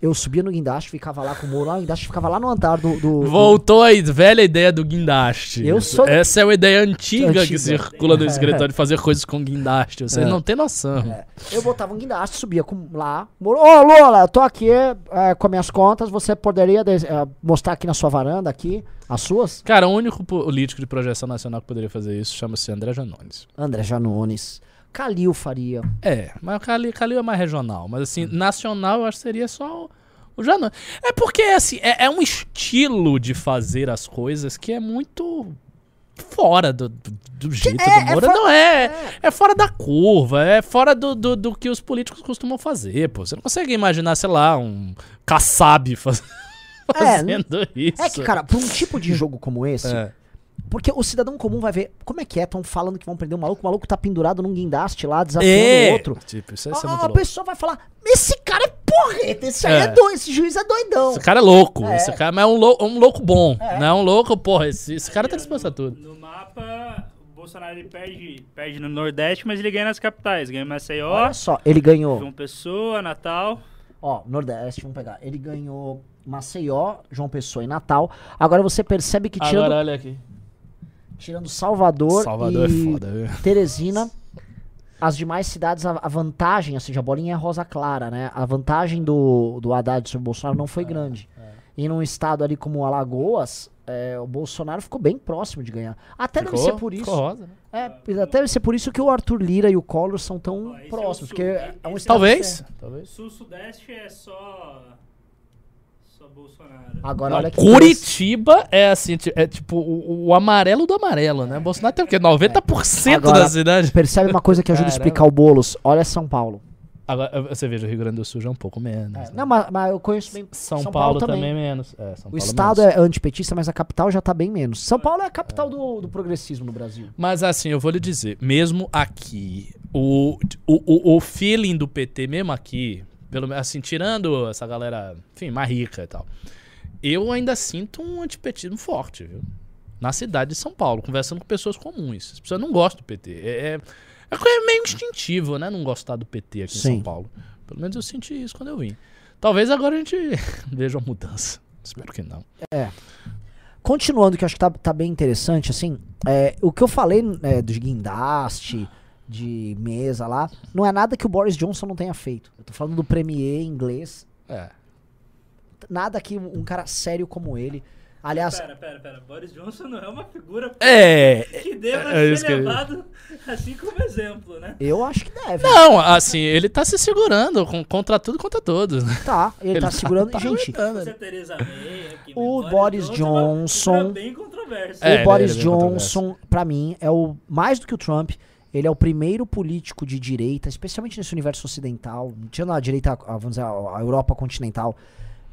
Eu subia no guindaste, ficava lá com o Moro, lá, o guindaste ficava lá no andar do. do- do- Voltou a velha ideia do guindaste. Eu sou- Essa é uma ideia antiga, que Antiga. circula no escritório de fazer coisas com guindaste. Você É. não tem noção. É, eu botava um guindaste, subia com, lá. Moro, Ô, Lula, eu tô aqui é, com minhas contas. Você poderia é, mostrar aqui na sua varanda, aqui, as suas? Cara, o único político de projeção nacional que poderia fazer isso chama-se André Janones. André Janones. Calil faria. É, mas o Calil, Calil é mais regional. Mas assim, nacional eu acho que seria só o, Janones. É porque, assim, é, é um estilo de fazer as coisas que é muito fora do, do, do jeito é- do é Moura. fora- não é, é. fora da curva, é fora do, do, do que os políticos costumam fazer, pô. Você não consegue imaginar, sei lá, um Kassab faz- É, fazendo isso. É que, cara, pra um tipo de jogo como esse, É. porque o cidadão comum vai ver como é que é, estão falando que vão prender um maluco, o maluco tá pendurado num guindaste lá, desafiando É, o outro. Tipo, isso, isso é a, muito a louco. pessoa vai falar: esse cara é porreta, esse aí é, É. doido, esse juiz é doidão. Esse cara é louco. É. Esse cara mas é um, lou um louco bom. É. Não é um louco, porra. Esse, esse cara tá disposto a tudo. No mapa, o Bolsonaro ele perde, perde no Nordeste, mas ele ganha nas capitais. Ganha em Maceió, Olha só, ele ganhou. João Pessoa, Natal. Ó, Nordeste, vamos pegar. Ele ganhou Maceió, João Pessoa e Natal. Agora você percebe que tirando, Agora olha aqui. Tirando Salvador, Salvador e é foda, viu? Teresina, as demais cidades, a, a vantagem, assim, a bolinha é rosa clara, né? A vantagem do, do Haddad sobre o Bolsonaro não É, foi grande. E num estado ali como Alagoas, é, o Bolsonaro ficou bem próximo de ganhar. Até deve ser por isso. Ficou rosa, né? É, até deve ser por isso que o Arthur Lira e o Collor são tão é o próximos. sul, porque é um Esse estado Talvez. diferente. Talvez. Sul-Sudeste é só. Bolsonaro. Agora Não, olha que Curitiba é assim, é tipo o, o amarelo do amarelo, né? Bolsonaro tem o quê? 90% Agora- da cidade. Percebe uma coisa que ajuda a Caramba. explicar o Boulos? Olha São Paulo. Agora, você veja, o Rio Grande do Sul já é um pouco menos. né? Não, mas, mas eu conheço bem. São, Paulo, também. menos. É, São O Paulo estado menos. é antipetista, mas a capital já tá bem menos. São Paulo é a capital do, do progressismo no Brasil. Mas assim, eu vou lhe dizer, mesmo aqui, o, o, o, o feeling do PT, mesmo aqui, pelo, assim, tirando essa galera, enfim, mais rica e tal, eu ainda sinto um antipetismo forte, viu? Na cidade de São Paulo, conversando com pessoas comuns. As pessoas não gostam do PT. É, é, é coisa meio instintivo, né? Não gostar do PT aqui em Sim. São Paulo. Pelo menos eu senti isso quando eu vim. Talvez agora a gente veja uma mudança. Espero que não. Continuando, que acho que tá, tá bem interessante, assim, é, o que eu falei é, de guindaste, de mesa lá, não é nada que o Boris Johnson não tenha feito. Eu tô falando do premier inglês. É. Nada que um cara sério como ele. Aliás, Pera, pera, pera. Boris Johnson não é uma figura É. que deva é isso ser que levado assim como exemplo, né? eu acho que deve. Não, assim, ele tá se segurando com- contra tudo e contra todos. né? Tá, ele, tá segurando. tá gente, é O Boris é Johnson- controversa. É, o ele- Boris ele é bem Johnson, pra mim, é o mais do que o Trump. Ele é o primeiro político de direita, especialmente nesse universo ocidental, tirando a direita, vamos dizer, a Europa continental.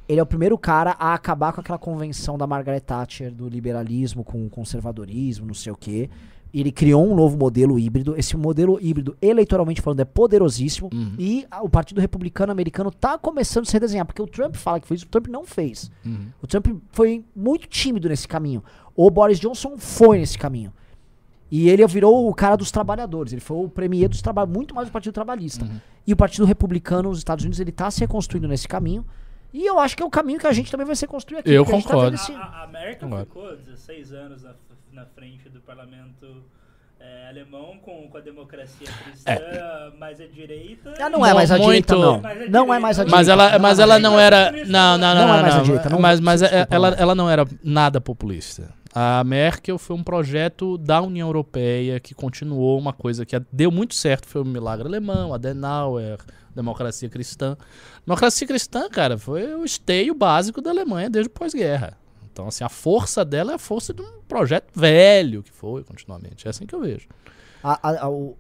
Ele é o primeiro cara a acabar com aquela convenção da Margaret Thatcher do liberalismo com o conservadorismo, não sei o quê. Ele criou um novo modelo híbrido. Esse modelo híbrido, eleitoralmente falando, é poderosíssimo. Uhum. E o Partido Republicano Americano tá começando a se redesenhar, porque o Trump fala que fez, o Trump não fez. Uhum. O Trump foi muito tímido nesse caminho. O Boris Johnson foi nesse caminho. E ele virou o cara dos trabalhadores. Ele foi o premier dos trabalhadores, muito mais do Partido Trabalhista. Uhum. E o Partido Republicano nos Estados Unidos, ele tá se reconstruindo nesse caminho. E eu acho que é o caminho que a gente também vai se construir aqui. Eu a tá concordo. vendo esse- A, a América Agora. ficou 16 anos na, na frente do parlamento é, alemão com, com a democracia cristã, mas é direita. Ah, não é mais a Muito- direita, não. É Não é mais a direita. Mas ela, mas ela não era. Não, não, não. Não Não, é mais a não, direita, não- Mas, mas ela, ela não era nada populista. A Merkel foi um projeto da União Europeia que continuou uma coisa que deu muito certo. Foi o milagre alemão, Adenauer, democracia cristã. Democracia cristã, cara, foi o esteio básico da Alemanha desde pós-guerra. Então, assim, a força dela é a força de um projeto velho que foi continuamente. É assim que eu vejo. A- a- a- o-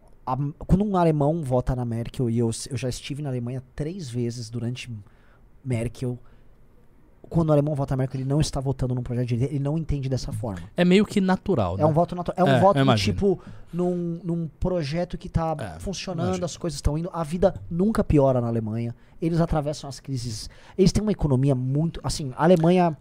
quando um alemão vota na Merkel, e eu, eu já estive na Alemanha três vezes durante Merkel. Quando o alemão vota Merkel, ele não está votando num projeto de direita, ele não entende dessa forma. É meio que natural, né? É um voto natural. É um É, voto do tipo num, num projeto que tá É, funcionando, imagino. as coisas estão indo. A vida nunca piora na Alemanha. Eles atravessam as crises. Eles têm uma economia muito. Assim, a Alemanha.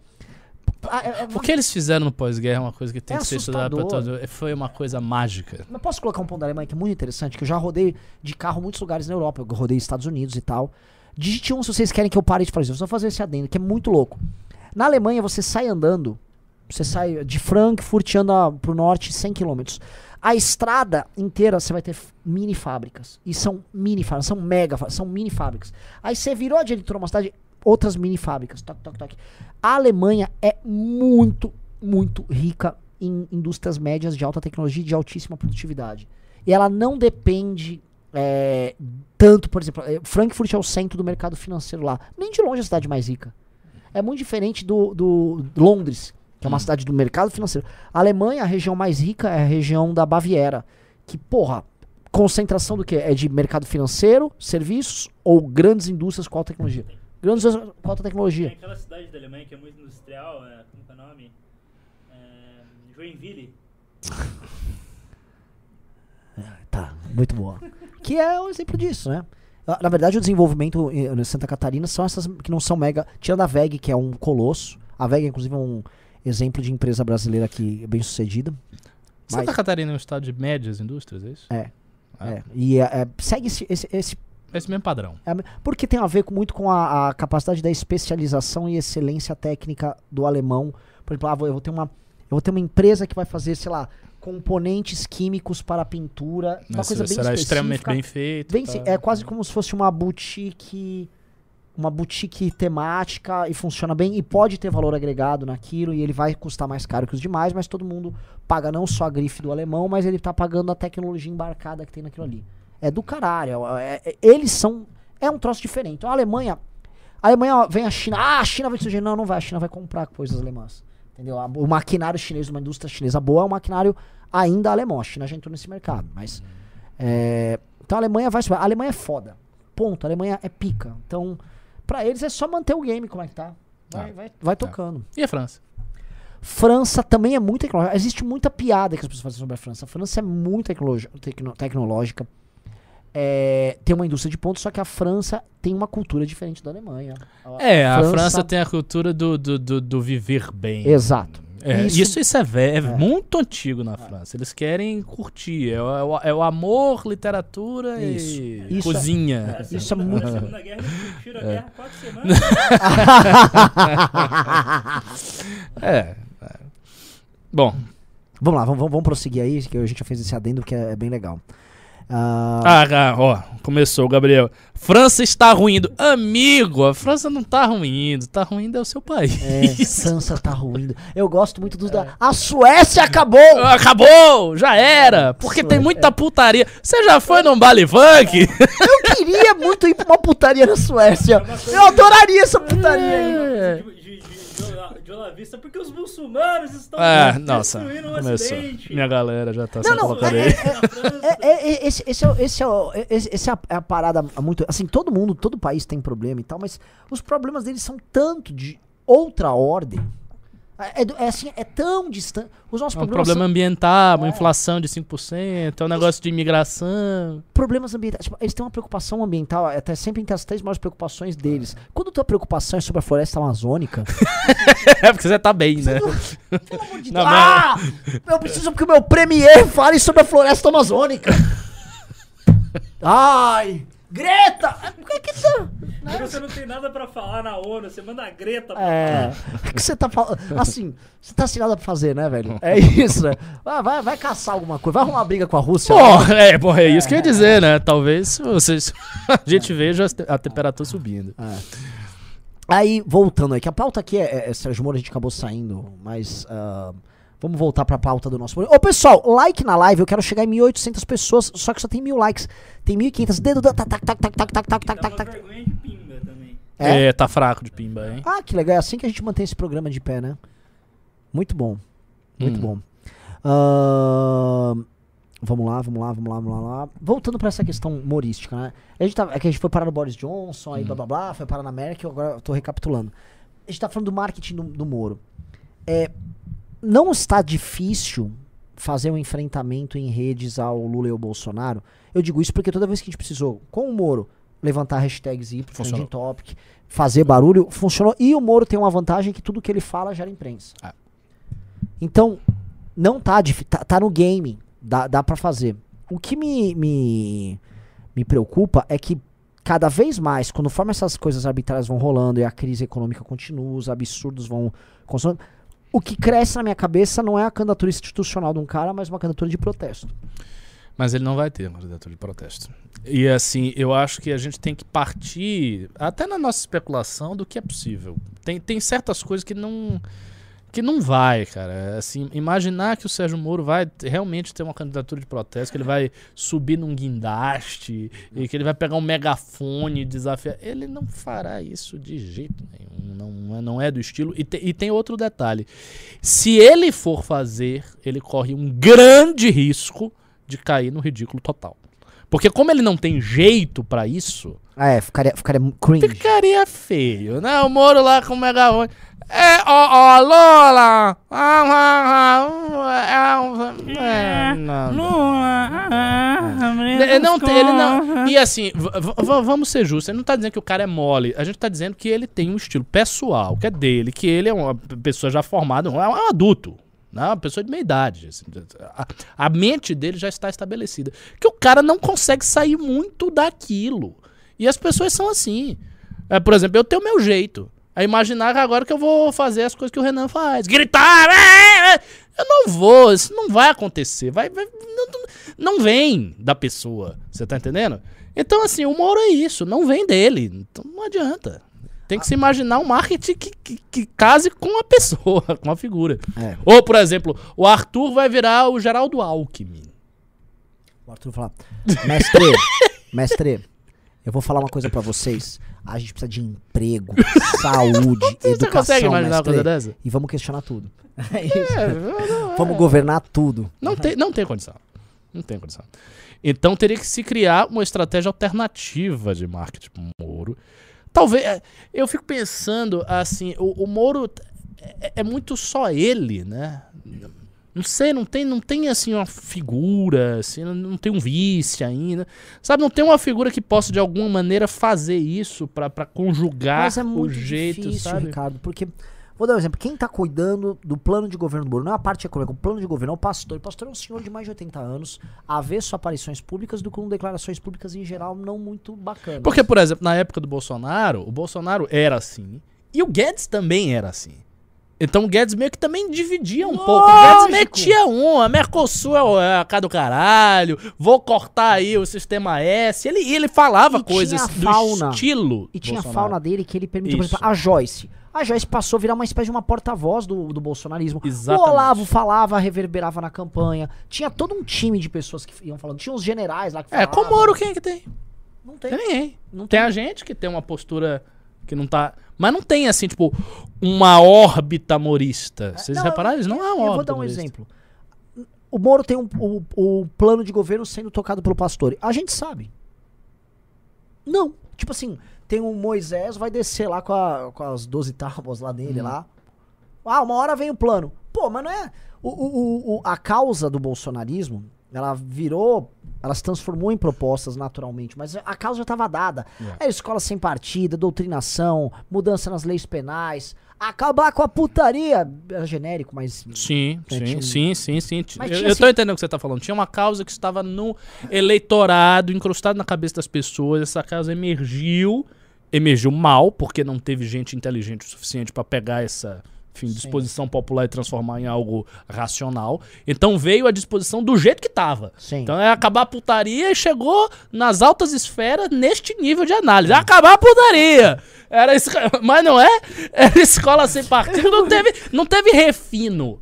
É- é- O que eles fizeram no pós-guerra é uma coisa que tem É que ser estudada pra todo. Foi uma coisa mágica. Mas posso colocar um ponto da Alemanha que é muito interessante, que eu já rodei de carro muitos lugares na Europa, eu rodei Estados Unidos e tal. Digite um se vocês querem que eu pare de fazer isso. Vou fazer esse adendo, que é muito louco. Na Alemanha, você sai andando, você sai de Frankfurt e anda pro norte 100 km. A estrada inteira você vai ter mini fábricas. E são mini fábricas, são mega, fá- são mini fábricas. Aí você virou a direita numa cidade, outras mini fábricas. Toc, toc, toc. A Alemanha é muito, muito rica em indústrias médias de alta tecnologia e de altíssima produtividade. E ela não depende é, tanto, por exemplo, eh, Frankfurt é o centro do mercado financeiro lá. Nem de longe é a cidade mais rica. É muito diferente do, do Londres, que é uma cidade do mercado financeiro. A Alemanha, a região mais rica é a região da Baviera, que, porra, concentração do que? É de mercado financeiro, serviços ou grandes indústrias com alta tecnologia? Grandes indústrias com alta Tem tecnologia. aquela cidade da Alemanha que é muito industrial, é, como é o nome? É, Joinville. Tá, muito boa. Que é um exemplo disso, né? Ah, Na verdade, o desenvolvimento em em Santa Catarina são essas que não são mega. Tirando a VEG, que é um colosso. A VEG, inclusive, é um exemplo de empresa brasileira que é bem sucedida. Santa Mas- Catarina é um estado de médias indústrias, é isso? É. Ah. É. E é, segue esse, esse, esse Esse mesmo padrão. É, porque tem a ver com- muito com a, a capacidade da especialização e excelência técnica do alemão. Por exemplo, ah, eu vou ter uma eu vou ter uma empresa que vai fazer, sei lá, componentes químicos para pintura, uma Mas coisa bem será extremamente bem feito. Bem tá? é quase como se fosse uma boutique uma boutique temática e funciona bem e pode ter valor agregado naquilo e ele vai custar mais caro que os demais, mas todo mundo paga não só a grife do alemão, mas ele tá pagando a tecnologia embarcada que tem naquilo ali. É do caralho. é- é- eles são. É um troço diferente. Então a Alemanha. A Alemanha vem a China. Ah, a China vai surgir. Não, não vai. A China vai comprar coisas alemãs. Entendeu? A- O maquinário chinês, uma indústria chinesa boa, é um maquinário ainda alemão. A China já entrou nesse mercado. Mas. é, então a Alemanha vai. A Alemanha é foda. Ponto. A Alemanha é pica. Então, pra eles é só manter o game como é que tá. Vai, Ah, vai, vai tocando. E a França? França também é muito tecnológica. Existe muita piada que as pessoas fazem sobre a França. A França é muito tecno- tecnológica. É, tem uma indústria de pontos, só que a França tem uma cultura diferente da Alemanha. É, a França, tem a cultura do, do, do, do viver bem. Exato. É, Isso- isso, isso, é, vé- é muito antigo na França. Eles querem curtir. É, o- é o, é o amor, literatura Isso. e Isso é- cozinha. Isso é muito. Na Segunda Guerra eles curtiram a guerra quatro semanas. É. é. Bom, vamos lá, vamos, vamos, vamos prosseguir aí, que a gente já fez esse adendo que é, é bem legal. Ah, ah, ah, ó, começou, Gabriel. França está ruindo. Amigo, a França não tá ruindo. Tá ruindo é o seu país. é, França tá ruindo. Eu gosto muito dos da. A Suécia acabou! Acabou! Já era! Porque tem muita putaria. Você já foi num baile funk? Eu queria muito ir pra uma putaria na Suécia. Eu adoraria essa putaria aí. É. De, de, de, de, Ola- de Olá Vista, porque os muçulmanos estão Ah, nossa. destruindo o Começou. Ocidente. Minha galera já tá Não, se não, colocando é-. É, é, é, esse, esse, é, o- esse, é, o- esse, esse é a, é a parada muito. Assim, todo mundo, todo país tem problema e tal, mas os problemas deles são tanto de outra ordem. É, é é assim, é tão distante. Os nossos É um problema são ambiental, uma inflação de 5%, é um negócio de imigração. problemas ambientais. Tipo, eles têm uma preocupação ambiental, até sempre entre as três maiores preocupações deles. Quando tua preocupação é sobre a floresta amazônica, É porque você tá bem, né? pelo amor de Não, Deus. Ah! Eu preciso que o meu premier fale sobre a floresta amazônica. Ai! Greta! Por que que tá? Porque você não tem nada pra falar na ONU, você manda a Greta pra É. O que você tá falando? Assim, você tá sem nada pra fazer, né, velho? É isso, né? Vai, vai, vai caçar alguma coisa, vai arrumar briga com a Rússia. Porra, é, porra, é isso que eu ia dizer, né? Talvez vocês, a gente veja a temperatura subindo. Aí, voltando aí, que a pauta aqui é, é, é Sérgio Moro, a gente acabou saindo, mas. ah, vamos voltar pra pauta do nosso. Ô, pessoal, like na live, eu quero chegar em 1.800 pessoas, só que só tem mil likes. Tem 1.500, dedo, tac, tac, tac, tac, tac, tac, tac, tac, tac, tac. vergonha de pinga também. É? É? tá fraco de pimba, hein? Ah, que legal, é assim que a gente mantém esse programa de pé, né? Muito bom, muito Hum. bom. Ahn, vamos lá, vamos lá, vamos lá, vamos lá, lá. Voltando pra essa questão humorística, né? A gente tá, é que a gente foi parar no Boris Johnson, aí blá blá blá, foi parar na Merkel, agora eu tô recapitulando. A gente tá falando do marketing do, do Moro. É, não está difícil fazer um enfrentamento em redes ao Lula e ao Bolsonaro. Eu digo isso porque toda vez que a gente precisou, com o Moro, levantar hashtags e trending topic, fazer barulho, funcionou. E o Moro tem uma vantagem que tudo que ele fala gera imprensa. Ah. Então, não tá difícil, tá, tá no game, dá, dá para fazer. O que me, me, me preocupa é que cada vez mais, conforme essas coisas arbitrárias vão rolando e a crise econômica continua, os absurdos vão o que cresce na minha cabeça não é a candidatura institucional de um cara, mas uma candidatura de protesto. Mas ele não vai ter uma candidatura de protesto. E assim, eu acho que a gente tem que partir, até na nossa especulação, do que é possível. Tem, tem certas coisas que não que não vai, cara. Assim, imaginar que o Sérgio Moro vai realmente ter uma candidatura de protesto, que ele vai subir num guindaste e que ele vai pegar um megafone e desafiar. Ele não fará isso de jeito nenhum. Não, é- não é do estilo. E, te- e tem outro detalhe. Se ele for fazer, ele corre um grande risco de cair no ridículo total. Porque como ele não tem jeito pra isso, É, ficaria, ficaria cringe. Ficaria feio, né? O Moro lá com o megafone. É, ó, ó, Lola! Ah, ah, ah, é, não. Ele não tem, ele não. E assim, vamos ser justos, ele não tá dizendo que o cara é mole. A gente tá dizendo que ele tem um estilo pessoal, que é dele, que ele é uma pessoa já formada, é um adulto. Né? Uma pessoa de meia idade. assim. A, a mente dele já está estabelecida. Que o cara não consegue sair muito daquilo. E as pessoas são assim. É, por exemplo, eu tenho meu jeito. É imaginar agora que eu vou fazer as coisas que o Renan faz. Gritar! é, é. Eu não vou, isso não vai acontecer. Vai, vai- não, não- não vem da pessoa. Você tá entendendo? Então, assim, o Moro é isso, não vem dele. Então não adianta. Tem que se imaginar um marketing que, que, que case com a pessoa, com a figura. É. Ou, por exemplo, o Arthur vai virar o Geraldo Alckmin. O Arthur falar, mestre, mestre, eu vou falar uma coisa pra vocês. A gente precisa de emprego, saúde, Você educação, consegue imaginar uma mestre. coisa dessa? E vamos questionar tudo. É isso. Vamos governar tudo. Não tem, não tem condição. Não tem condição. Então teria que se criar uma estratégia alternativa de marketing pro Moro. Talvez. é, Eu fico pensando assim, o, o Moro é, é muito só ele, né? Não sei, não tem, não tem assim uma figura, assim, não- tem um vice ainda. Sabe, não tem uma figura que possa de alguma maneira fazer isso pra pra conjugar Mas é muito o jeito, difícil, sabe? Ricardo, porque. Vou dar um exemplo. Quem tá cuidando do plano de governo do Moro, não é a parte econômica, o plano de governo é o pastor. O pastor é um senhor de mais de 80 anos, avesso a aparições públicas do que com declarações públicas em geral não muito bacanas. Porque, por exemplo, na época do Bolsonaro, o Bolsonaro era assim. E o Guedes também era assim. Então o Guedes meio que também dividia um pouco. O Guedes Lógico. metia um, a Mercosul é é a cara do caralho, vou cortar aí o sistema S. Ele, ele falava E coisas do fauna. estilo. E tinha a Bolsonaro. fauna dele que ele permitiu, por Isso. exemplo, a Joyce. A Joyce passou a virar uma espécie de uma porta-voz do, do bolsonarismo. Exatamente. O Olavo falava, reverberava na campanha. Tinha todo um time de pessoas que iam falando. Tinha os generais lá que É, falavam. com o Moro quem é que tem? Não tem. Tem ninguém. Não Tem a gente que tem uma postura que não tá... Mas não tem, assim, tipo, uma órbita morista. Vocês Não, repararam isso? Não é uma Eu órbita vou dar um morista. exemplo. O Moro tem um- o, o plano de governo sendo tocado pelo Pastore. A gente sabe. Não. Tipo assim, tem um Moisés, vai descer lá com, a- com as 12 tábuas lá dele lá. Ah, uma hora vem o plano. Pô, mas não é. O, o- o- o- a causa do bolsonarismo, ela virou. Ela se transformou em propostas naturalmente, mas a causa já estava dada. É. É escola sem partida, doutrinação, mudança nas leis penais, acabar com a putaria. Era genérico, mas. Sim, É, sim, tinha um- sim, sim, sim. Mas Eu, tinha eu tô assim- entendendo o que você tá falando. Tinha uma causa que estava no eleitorado, incrustado na cabeça das pessoas. Essa causa emergiu, emergiu mal, porque não teve gente inteligente o suficiente pra pegar essa enfim, disposição popular e transformar em algo racional. Então veio a disposição do jeito que tava. Sim. Então é acabar a putaria e chegou nas altas esferas neste nível de análise. É acabar a putaria. Era Mas não é? Era escola sem partido, não teve, não teve refino.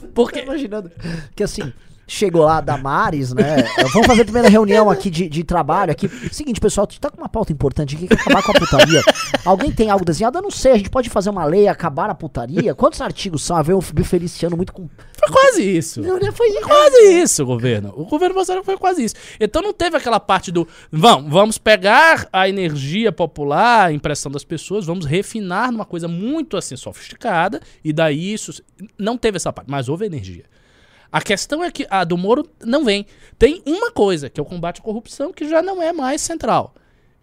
Tô Porque. imaginando que assim, chegou lá a Damares, né? Vamos fazer a primeira reunião aqui de, de trabalho aqui. Seguinte, pessoal, gente tá com uma pauta importante aqui que acabar com a putaria. Alguém tem algo desenhado? Eu não sei, a gente pode fazer uma lei acabar a putaria? Quantos artigos são? Veio o Feliciano muito com. Foi quase isso. Né? Foi Quase isso, governo. O governo Bolsonaro foi quase isso. Então não teve aquela parte do vamos, vamos pegar a energia popular, a impressão das pessoas, vamos refinar numa coisa muito assim sofisticada e daí isso não teve essa parte, mas houve energia. A questão é que a do Moro não vem. Tem uma coisa, que é o combate à corrupção, que já não é mais central.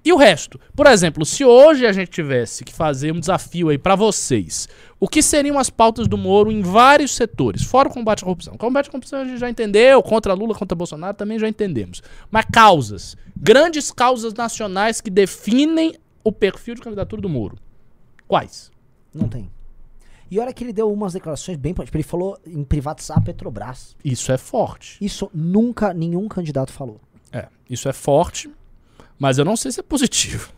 E o resto? Por exemplo, se hoje a gente tivesse que fazer um desafio aí pra vocês, o que seriam as pautas do Moro em vários setores, fora o combate à corrupção? Combate à corrupção a gente já entendeu, contra Lula, contra Bolsonaro também já entendemos. Mas causas, grandes causas nacionais que definem o perfil de candidatura do Moro. Quais? Não tem. E olha que ele deu umas declarações bem. Tipo, ele falou em privatizar a Petrobras. Isso é forte. Isso nunca nenhum candidato falou. É, isso é forte, mas eu não sei se é positivo.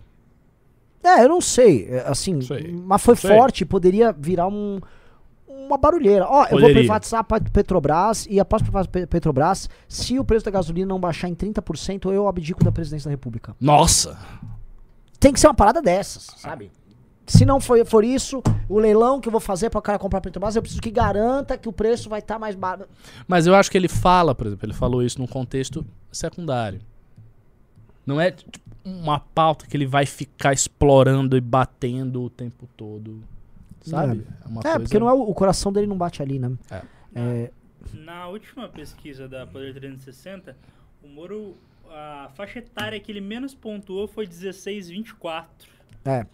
É, eu não sei. é, Assim, Sei. mas foi Sei. forte, poderia virar um, uma barulheira. Ó, eu vou Poderia. privatizar a Pe- Petrobras e após privatizar a Pe- Petrobras, se o preço da gasolina não baixar em 30%, eu abdico da presidência da República. Nossa! Tem que ser uma parada dessas, sabe? Se não for, for isso, o leilão que eu vou fazer para o cara comprar a Petrobras, eu preciso que garanta que o preço vai estar mais barato. Mas eu acho que ele fala, por exemplo, ele falou isso num contexto secundário. Não é tipo, uma pauta que ele vai ficar explorando e batendo o tempo todo. Sabe? É, uma É, coisa- porque não é o, o coração dele não bate ali, né? É. É, Na última pesquisa da Poder 360, o Moro, a faixa etária que ele menos pontuou foi 16-24. é.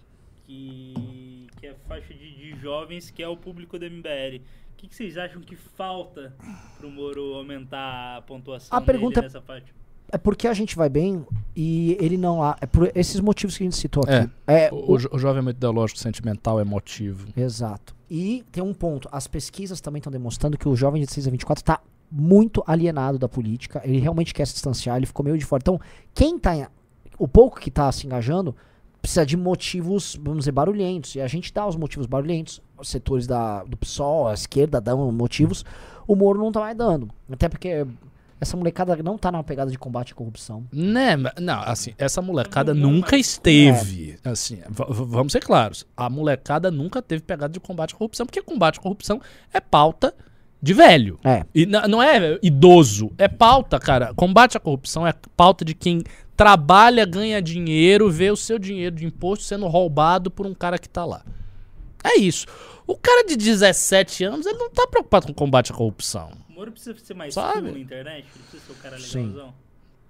Que, que é a faixa de, de jovens, que é o público do MBL. O que, que vocês acham que falta pro Moro aumentar a pontuação A pergunta- dele nessa faixa? É porque a gente vai bem e ele não há. É por esses motivos que a gente citou É. aqui. É, O, o jo- o jovem é muito ideológico, sentimental, emotivo. Exato. E tem um ponto. As pesquisas também estão demonstrando que o jovem de 16 a 24 está muito alienado da política. Ele realmente quer se distanciar, ele ficou meio de fora. Então, quem tá. em- O pouco que tá se engajando precisa de motivos, vamos dizer, barulhentos. E a gente dá os motivos barulhentos. Os setores da, do PSOL, a esquerda dão motivos. O Moro não tá mais dando. Até porque essa molecada não tá numa pegada de combate à corrupção. Né? Não, assim, essa molecada Não, nunca mas- esteve. Assim, v- v- vamos ser claros. A molecada nunca teve pegada de combate à corrupção, porque combate à corrupção é pauta de velho. É. E não é idoso, é pauta, cara. Combate à corrupção é pauta de quem trabalha, ganha dinheiro, vê o seu dinheiro de imposto sendo roubado por um cara que tá lá. É isso. O cara de 17 anos, ele não tá preocupado com combate à corrupção. O Moro precisa ser mais Sabe? cool na internet? Ele precisa ser o cara Sim.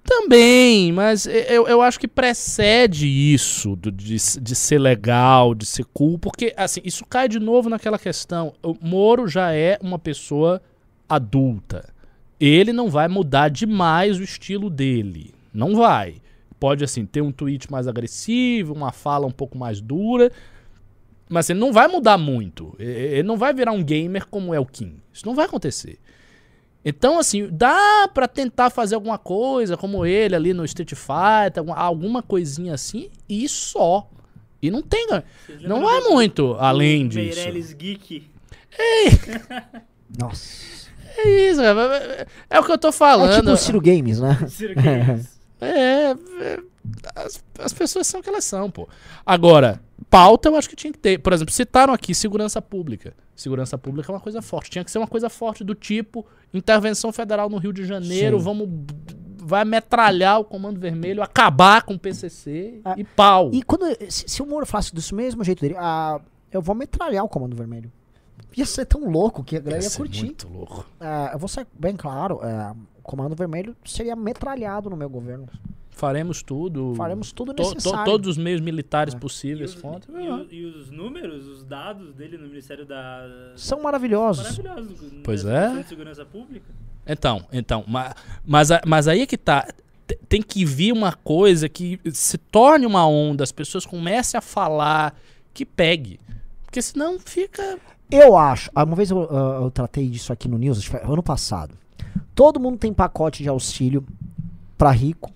Também, mas eu, eu acho que precede isso do- de, de ser legal, de ser cool, porque assim, isso cai de novo naquela questão. O Moro já é uma pessoa adulta. Ele não vai mudar demais o estilo dele. Não vai. Pode, assim, ter um tweet mais agressivo, uma fala um pouco mais dura, mas ele não vai mudar muito. Ele não vai virar um gamer como é o Kim. Isso não vai acontecer. Então, assim, dá pra tentar fazer alguma coisa, como ele ali no Street Fighter, alguma, coisinha assim, e só. E não tem. Vocês Não do- muito além disso. Meirelles Geek. Nossa. É isso, cara. É o que eu tô É falando. tipo o Ciro Games, né? Ciro Games. É, é, as, as pessoas são o que elas são, pô. Agora, pauta eu acho que tinha que ter. Por exemplo, citaram aqui segurança pública. Segurança pública é uma coisa forte. Tinha que ser uma coisa forte do tipo intervenção federal no Rio de Janeiro, Sim. vamos vai metralhar o Comando Vermelho, acabar com o PCC Ah, e pau. E quando. Se, se o Moro falasse desse mesmo jeito dele, ah, eu vou metralhar o Comando Vermelho. Ia ser tão louco que a galera Ia ia curtir. muito louco. Ah, eu vou ser bem claro, ah, o Comando Vermelho seria metralhado no meu governo. Faremos tudo. Faremos tudo to- to- necessário. todos os meios militares É. E possíveis. os, contra. e o- e os números, os dados dele no Ministério da. São maravilhosos. Maravilhosos. Pois é. Segurança Pública. Então, então, ma- mas, a- mas aí é que tá. Tem que vir uma coisa que se torne uma onda, as pessoas comecem a falar, que pegue. Porque senão fica. Eu acho. ah, Uma vez eu, ah, eu tratei disso aqui no News, acho que foi ano passado. Todo mundo tem pacote de auxílio pra rico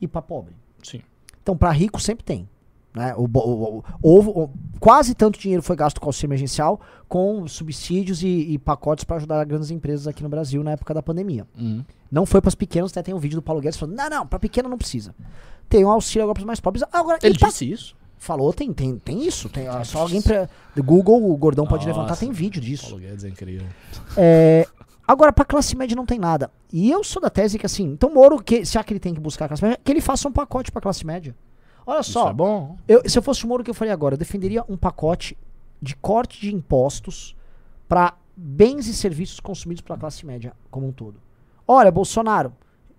e pra pobre. Sim. Então, pra rico sempre tem. Né? O, o- o- o- quase tanto dinheiro foi gasto com auxílio emergencial, com subsídios e, e pacotes para ajudar grandes empresas aqui no Brasil na época da pandemia. Uhum. Não foi para as pequenas, até tem um vídeo do Paulo Guedes falando: não, não, para pequena não precisa. Tem um auxílio agora para os mais pobres. Agora, Ele disse isso. falou, tem, tem, tem isso. Tem, só alguém. Do Google, o Gordão pode Nossa. levantar, tem vídeo disso. Paulo Guedes é incrível. É, agora, pra classe média não tem nada. E eu sou da tese que assim, então Moro, que, já que ele tem que buscar a classe média, que ele faça um pacote pra classe média. Olha Isso só, é bom. eu- se eu fosse o Moro, o que eu faria agora? Eu defenderia um pacote de corte de impostos pra bens e serviços consumidos pela classe média como um todo. Olha, Bolsonaro,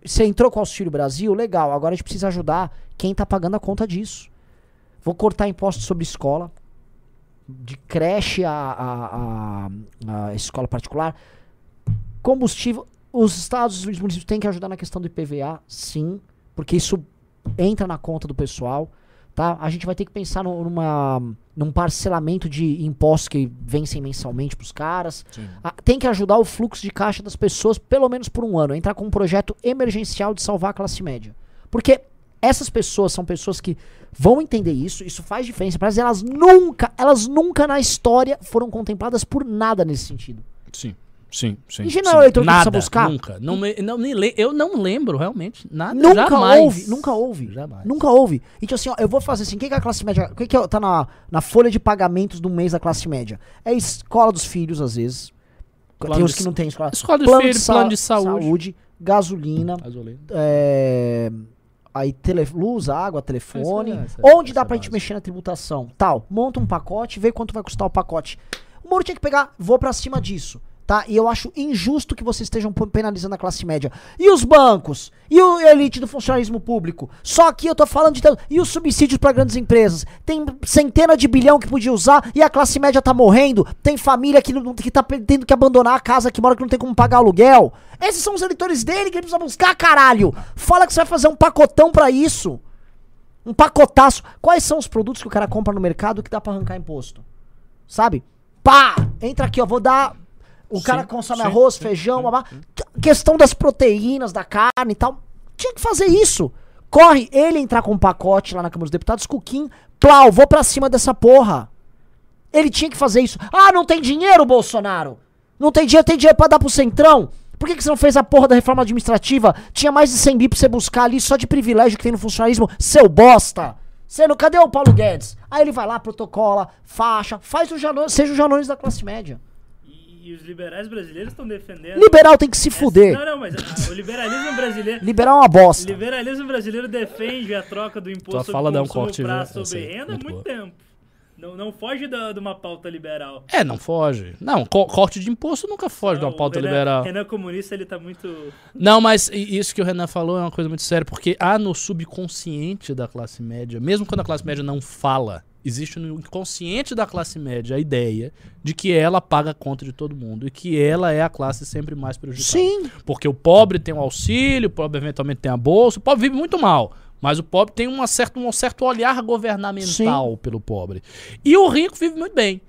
você entrou com o Auxílio Brasil, legal. Agora a gente precisa ajudar quem tá pagando a conta disso. Vou cortar impostos sobre escola, de creche a, a, a- a escola particular. Combustível. Os estados e os municípios têm que ajudar na questão do IPVA, sim, porque isso entra na conta do pessoal. Tá? A gente vai ter que pensar numa, num parcelamento de impostos que vencem mensalmente pros caras. Ah, tem que ajudar o fluxo de caixa das pessoas, pelo menos por um ano. Entrar com um projeto emergencial de salvar a classe média. Porque essas pessoas são pessoas que vão entender isso, isso faz diferença para e Elas nunca, elas nunca na história foram contempladas por nada nesse sentido. Sim. Sim, sim. Em geral, sim. o eleitor que nada, precisa buscar? Nunca. Não, me- não, me le- eu não lembro realmente. Nada. Nunca jamais. houve, nunca houve. Jamais. Nunca houve. Então assim, ó, eu vou fazer assim, o que, que a classe média, o que, que tá na, na folha de pagamentos do mês da classe média? É a escola dos filhos, às vezes. Plano tem que não tem escola. Escola do plano filho, de plano de saúde. gasolina, Gasolina. é, aí tele, luz, água, telefone, Essa é- essa é- onde essa dá é pra gente básica. mexer na tributação, tal, monta um pacote, vê quanto vai custar o pacote. O Moro tinha que pegar, vou pra cima disso, tá? E eu acho injusto que vocês estejam penalizando a classe média. E os bancos? E o elite do funcionalismo público? Só aqui eu tô falando de... E os subsídios pra grandes empresas? Tem centena de bilhão que podia usar e a classe média tá morrendo. Tem família que, não, que tá tendo que abandonar a casa que mora que não tem como pagar aluguel. Esses são os eleitores dele que ele precisa buscar, caralho. Fala que você vai fazer um pacotão pra isso. Um pacotaço. Quais são os produtos que o cara compra no mercado que dá pra arrancar imposto? Sabe? Pá! Entra aqui, ó. Vou dar. O Sim, cara consome sim, arroz, sim, feijão, sim, babá. Questão das proteínas, da carne e tal. Tinha que fazer isso. Corre ele entrar com um pacote lá na Câmara dos Deputados, Cuquim, plau, vou pra cima dessa porra. Ele tinha que fazer isso. Ah, não tem dinheiro, Bolsonaro? Não tem dinheiro, tem dinheiro pra dar pro Centrão? Por que, que você não fez a porra da reforma administrativa? Tinha mais de 100 bi pra você buscar ali só de privilégio que tem no funcionalismo. Seu bosta! Não, cadê o Paulo Guedes? Aí ele vai lá, protocola, faixa, faz o Janones, seja o Janones da classe média. E, os liberais brasileiros estão defendendo. Liberal tem que se essa- fuder. Não, não, mas ah, o liberalismo brasileiro. Liberal é uma bosta. O liberalismo brasileiro defende a troca do imposto Tua sobre fala dá um corte, pra sobre aí, renda há muito muito tempo. Não, não foge da- de uma pauta liberal. É, não foge. Não, co- corte de imposto nunca foge de uma O pauta Renan, liberal. Renan comunista, ele tá muito... Não, mas isso que o Renan falou é uma coisa muito séria, porque há no subconsciente da classe média, mesmo quando a classe média não fala, existe no inconsciente da classe média a ideia de que ela paga a conta de todo mundo e que ela é a classe sempre mais prejudicada. Sim. Porque o pobre tem um auxílio, o pobre eventualmente tem a bolsa, o pobre vive muito mal. Mas o pobre tem uma certa, um certo olhar governamental pelo pobre. E o rico vive muito bem.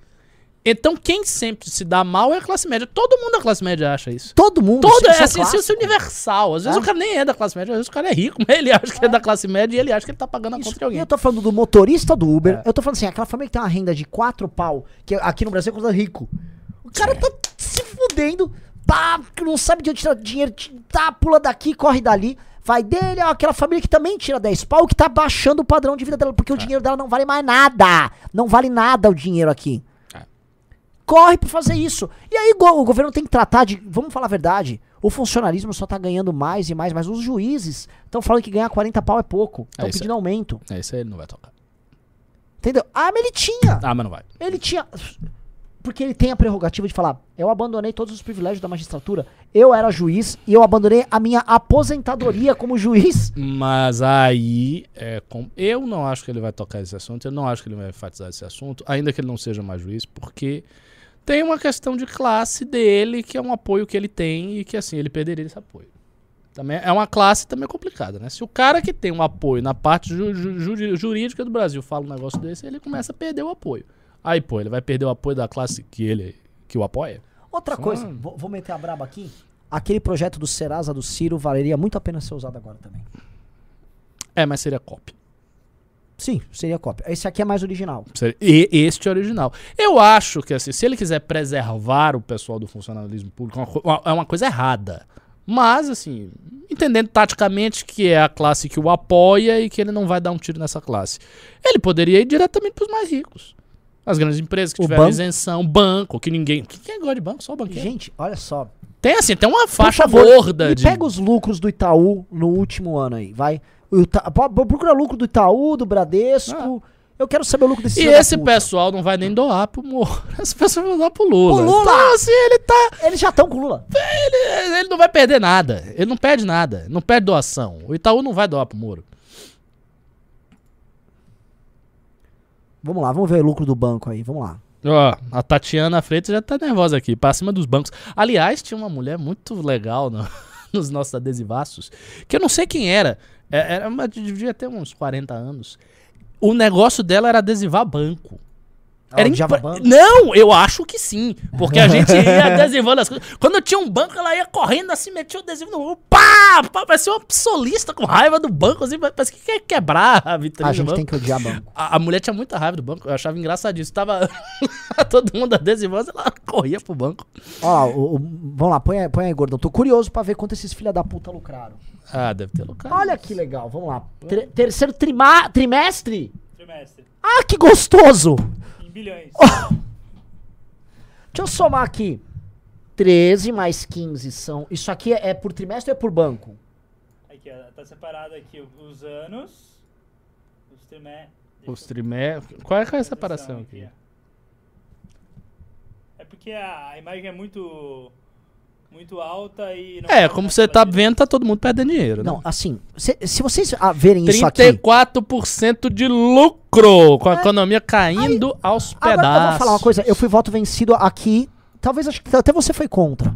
Então quem sempre se dá mal é a classe média. Todo mundo da classe média acha isso. Todo mundo. Todo, isso é assim, isso é universal. Às vezes É. o cara nem é da classe média, às vezes o cara é rico, mas ele acha que é da classe média e ele acha que ele tá pagando a Isso. conta de alguém. eu tô falando do motorista do Uber. É. Eu tô falando assim, aquela família que tem uma renda de quatro pau, que aqui no Brasil é considerado rico. O cara tá se fudendo, tá, não sabe de onde tirar dinheiro, tá, pula daqui, corre dali. Vai dele, ó, aquela família que também tira 10 pau, que tá baixando o padrão de vida dela, É. porque o dinheiro dela não vale mais nada. Não vale nada o dinheiro aqui. Corre pra fazer isso. E aí o governo tem que tratar de. Vamos falar a verdade. O funcionalismo só tá ganhando mais e mais, mas os juízes estão falando que ganhar 40 pau é pouco. Estão É, pedindo aumento. É, isso aí ele não vai tocar. Entendeu? Ah, mas ele tinha. Ah, mas não vai. Ele tinha. Porque ele tem a prerrogativa de falar: eu abandonei todos os privilégios da magistratura. Eu era juiz e eu abandonei a minha aposentadoria como juiz. Mas aí, é, com- eu não acho que ele vai tocar esse assunto, eu não acho que ele vai enfatizar esse assunto, ainda que ele não seja mais juiz, porque tem uma questão de classe dele, que é um apoio que ele tem e que assim, ele perderia esse apoio. Também é uma classe também complicada, né? Se o cara que tem um apoio na parte ju- ju- ju- jurídica do Brasil fala um negócio desse, ele começa a perder o apoio. Aí, pô, ele vai perder o apoio da classe que ele que o apoia? Outra Só coisa, vou, vou meter a braba aqui. Aquele projeto do Serasa do Ciro valeria muito a pena ser usado agora também. É, mas seria cópia. Sim, seria cópia. Esse aqui é mais original. E este é original. Eu acho que assim, se ele quiser preservar o pessoal do funcionalismo público, é uma co- uma- é uma coisa errada. Mas, assim, entendendo taticamente que é a classe que o apoia e que ele não vai dar um tiro nessa classe. Ele poderia ir diretamente para os mais ricos. As grandes empresas que O tiveram banco. isenção, banco, que ninguém. Quem gosta de banco? Só o banqueiro. Gente, olha só. Tem assim, tem uma faixa favor, gorda de. pega os lucros do Itaú no último ano aí, vai. O Ita- Procura lucro do Itaú, do Bradesco. Ah. Eu quero saber o lucro desse E esse pessoal não vai nem doar pro Moro. Esse pessoal vai doar pro Lula. Pro Lula! Então, assim, ele tá. Eles já estão com o Lula. Ele, ele não vai perder nada. Ele não perde nada. Não perde doação. O Itaú não vai doar pro Moro. Vamos lá, vamos ver o lucro do banco aí, vamos lá. Ó, a Tatiana Freitas já tá nervosa aqui, pra cima dos bancos. Aliás, tinha uma mulher muito legal no- nos nossos adesivaços, que eu não sei quem era. É- Era uma, devia ter uns 40 anos. O negócio dela era adesivar banco. Era impre- banco? Não, eu acho que sim. Porque a gente ia adesivando as coisas. Quando tinha um banco, ela ia correndo assim, metia o adesivo no. Pá! pá parecia uma solista com raiva do banco, assim, parece que quer quebrar a vitrine. A gente banco. tem que odiar banco. A, a mulher tinha muita raiva do banco, eu achava engraçadíssimo. Tava todo mundo adesivando, ela corria pro banco. Ó, o- o- vamos lá, põe aí, põe aí, gordão. Tô curioso pra ver quanto esses filha da puta lucraram. Ah, deve ter lucrado. Olha que legal, vamos lá. Terceiro trima- trimestre? Trimestre. Ah, que gostoso! Bilhões. Deixa eu somar aqui. 13 mais 15 são. Isso aqui é, é por trimestre ou é por banco? Aqui, ó, tá separado aqui os anos, os trimestres. Os trimé... Qual é, qual é a separação aqui? É porque a imagem é muito muito alta e não É, como você tá vendo, tá todo mundo perdendo dinheiro, Não, né? assim, se, se vocês ah, verem isso aqui. 34% de lucro, com a economia caindo aos Agora pedaços. eu vou falar uma coisa, eu fui voto vencido aqui, talvez acho que até você foi contra.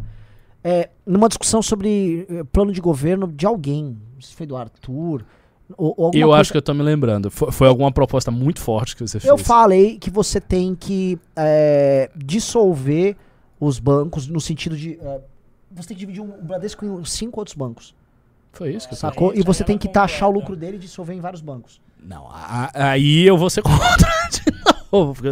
É, numa discussão sobre eh, plano de governo de alguém. Não sei se foi do Arthur. Ou, ou Eu coisa- acho que eu tô me lembrando. Foi, foi alguma proposta muito forte que você fez. Eu falei que você tem que é, dissolver os bancos no sentido de. É, você tem que dividir um, o Bradesco em cinco outros bancos. Foi isso que eu Sacou? gente, E você tem que taxar o lucro dele e dissolver em vários bancos. Não, a- a- aí eu vou ser contra de novo. Porque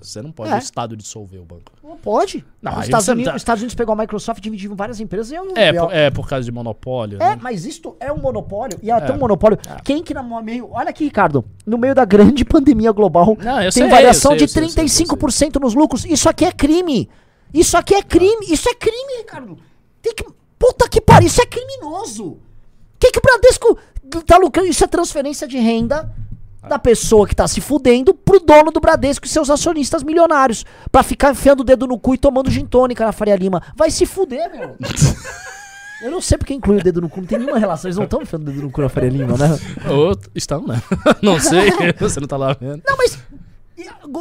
você não pode É. o Estado dissolver o banco. Não pode. Não, os, Estados você Unidos, tá- os Estados Unidos pegou a Microsoft e dividiu em várias empresas e eu não É, por, é por causa de monopólio. É, né? mas isto é um monopólio. E é tão É. monopólio. Quem que no meio. Olha aqui, Ricardo. No meio da grande pandemia global, Não, eu tem sei, variação eu sei, de eu sei, eu sei, eu 35% nos lucros. Isso aqui é crime. Isso aqui é crime. Isso é crime, Ricardo. Tem que. Puta que pariu. Isso é criminoso. Que que o Bradesco tá lucrando? Isso é transferência de renda da pessoa que tá se fudendo pro dono do Bradesco e seus acionistas milionários. Pra ficar enfiando o dedo no cu e tomando gin tônica na Faria Lima. Vai se fuder, meu. Eu não sei porque inclui o dedo no cu, não tem nenhuma relação. Eles não estão enfiando o dedo no cu na Faria Lima, né? Ou estão, né? não sei, você não tá lá vendo. Não, mas.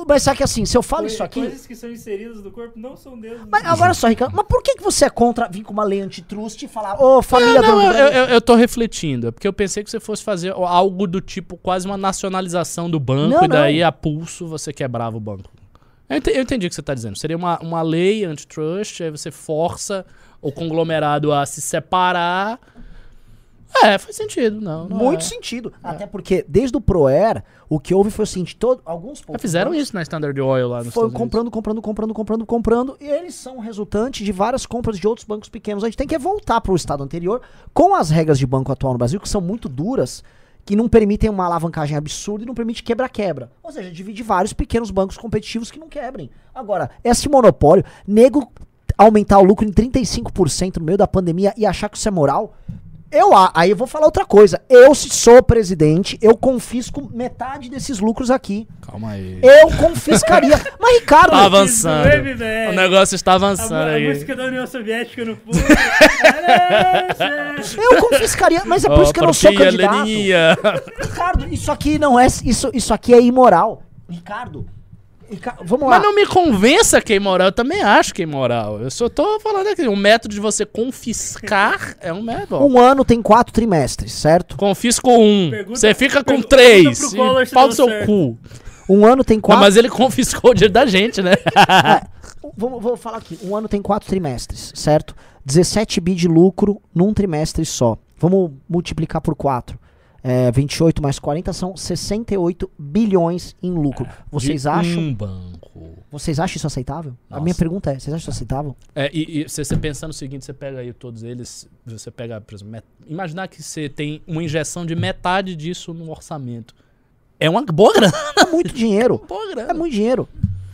Mas sabe que assim, se eu falo Coi- isso aqui. Coisas que são inseridas no corpo não são dedos. Mas agora só, Ricardo, mas por que, que você é contra vir com uma lei antitrust e falar, ô família Não, do eu, eu, eu- eu tô refletindo. É porque eu pensei que você fosse fazer algo do tipo quase uma nacionalização do banco Não, e daí não. a pulso você quebrava o banco. Eu ente- eu entendi, o que você tá dizendo. Seria uma, uma lei antitrust, aí você força o conglomerado a se separar. É, faz sentido, não. não Muito é. sentido. Até porque, desde o Proer, o que houve foi o seguinte: todo, alguns Já poucos fizeram isso na Standard Oil lá Estados Unidos. comprando, comprando, comprando, comprando, comprando. E eles são resultante de várias compras de outros bancos pequenos. A gente tem que voltar para o estado anterior com as regras de banco atual no Brasil, que são muito duras, que não permitem uma alavancagem absurda e não permite quebra-quebra. Ou seja, divide vários pequenos bancos competitivos que não quebrem. Agora, esse monopólio, nego aumentar o lucro em 35% no meio da pandemia e achar que isso é moral. Eu, a- aí eu vou falar outra coisa. Eu, se sou presidente, eu confisco metade desses lucros aqui. Calma aí. Eu confiscaria. Mas, Ricardo. Tá avançando. O negócio está A, avançando a aí. música da União Soviética no fundo. Eu confiscaria, mas é por isso que eu não sou candidato. Lenininha. Ricardo, isso aqui não é. Isso, isso aqui é imoral. Ricardo. Vamos lá. Mas não me convença que é imoral. Eu também acho que é imoral. Eu só tô falando aqui. Um método de você confiscar é um método. Um ano tem quatro trimestres, certo? Confisco um. Pergunta- Você fica com pergunta três. pro Collor se pau deu no seu certo. cu. Um ano tem Não, quatro. mas ele confiscou o dinheiro da gente, né? Vou, vou falar aqui. Um ano tem quatro trimestres, certo? 17 bi de lucro num trimestre só. Vamos multiplicar por quatro. É, 28 mais 40 são 68 bilhões em lucro. Vocês De acham? Um banco. Vocês acham isso aceitável? A Nossa. minha pergunta é: vocês acham isso aceitável? É, e, e se você pensar no seguinte, você pega aí todos eles, você pega, por exemplo, met- imaginar que você tem uma injeção de metade disso no orçamento. É uma boa grana. É muito dinheiro. Boa grana. É muito dinheiro.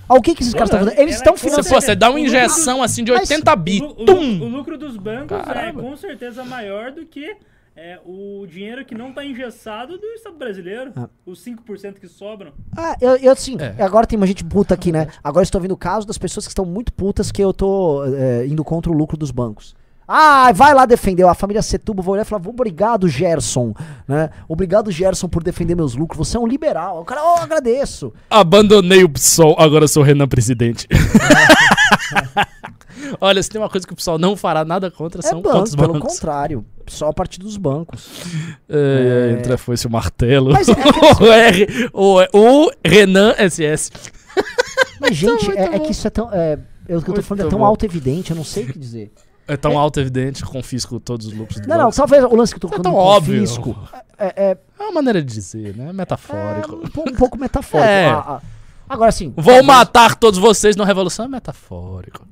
Ah, o que, que esses caras estão fazendo? Eles estão financiando. pô, você dá uma injeção assim de Mas 80 O, bi. o Tum! o lucro dos bancos Caramba. é com certeza maior do que é o dinheiro que não tá engessado do Estado brasileiro. Ah. Os 5% que sobram. Ah, eu, eu assim, É. agora tem uma gente puta aqui, né? Agora estou vendo o caso das pessoas que estão muito putas que eu tô é, indo contra o lucro dos bancos. Ah, vai lá defender. A família Setúbal vai olhar e falar: obrigado, Gerson. Né? Obrigado, Gerson, por defender meus lucros. Você é um liberal. O cara, oh, agradeço. Abandonei o PSOL, agora sou Renan presidente. Olha, se tem uma coisa que o PSOL não fará nada contra, É são contra banco, os pelo bancos. contrário. Só a partir dos bancos. É, Entra foi-se o martelo. Mas é o, R, o, o Renan SS. Mas, gente, muito é, é que isso é tão. É, eu, o que eu tô falando é tão auto-evidente, eu não sei o que dizer. É tão alto evidente, confisco todos os lucros do Não, não, banco. talvez o lance que eu tô É falando tão do óbvio. confisco É, é, É uma maneira de dizer, né? é Metafórico. um, po- um pouco metafórico. É. Ah, ah. Agora, assim. Vou talvez- matar todos vocês na revolução é metafórico.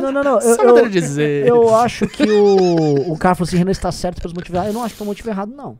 Não, não, não. Eu, maneira eu, de dizer. eu acho que o, o cara falou assim: Renan está certo pelos motivos errados. Eu não acho que é um motivo errado, não.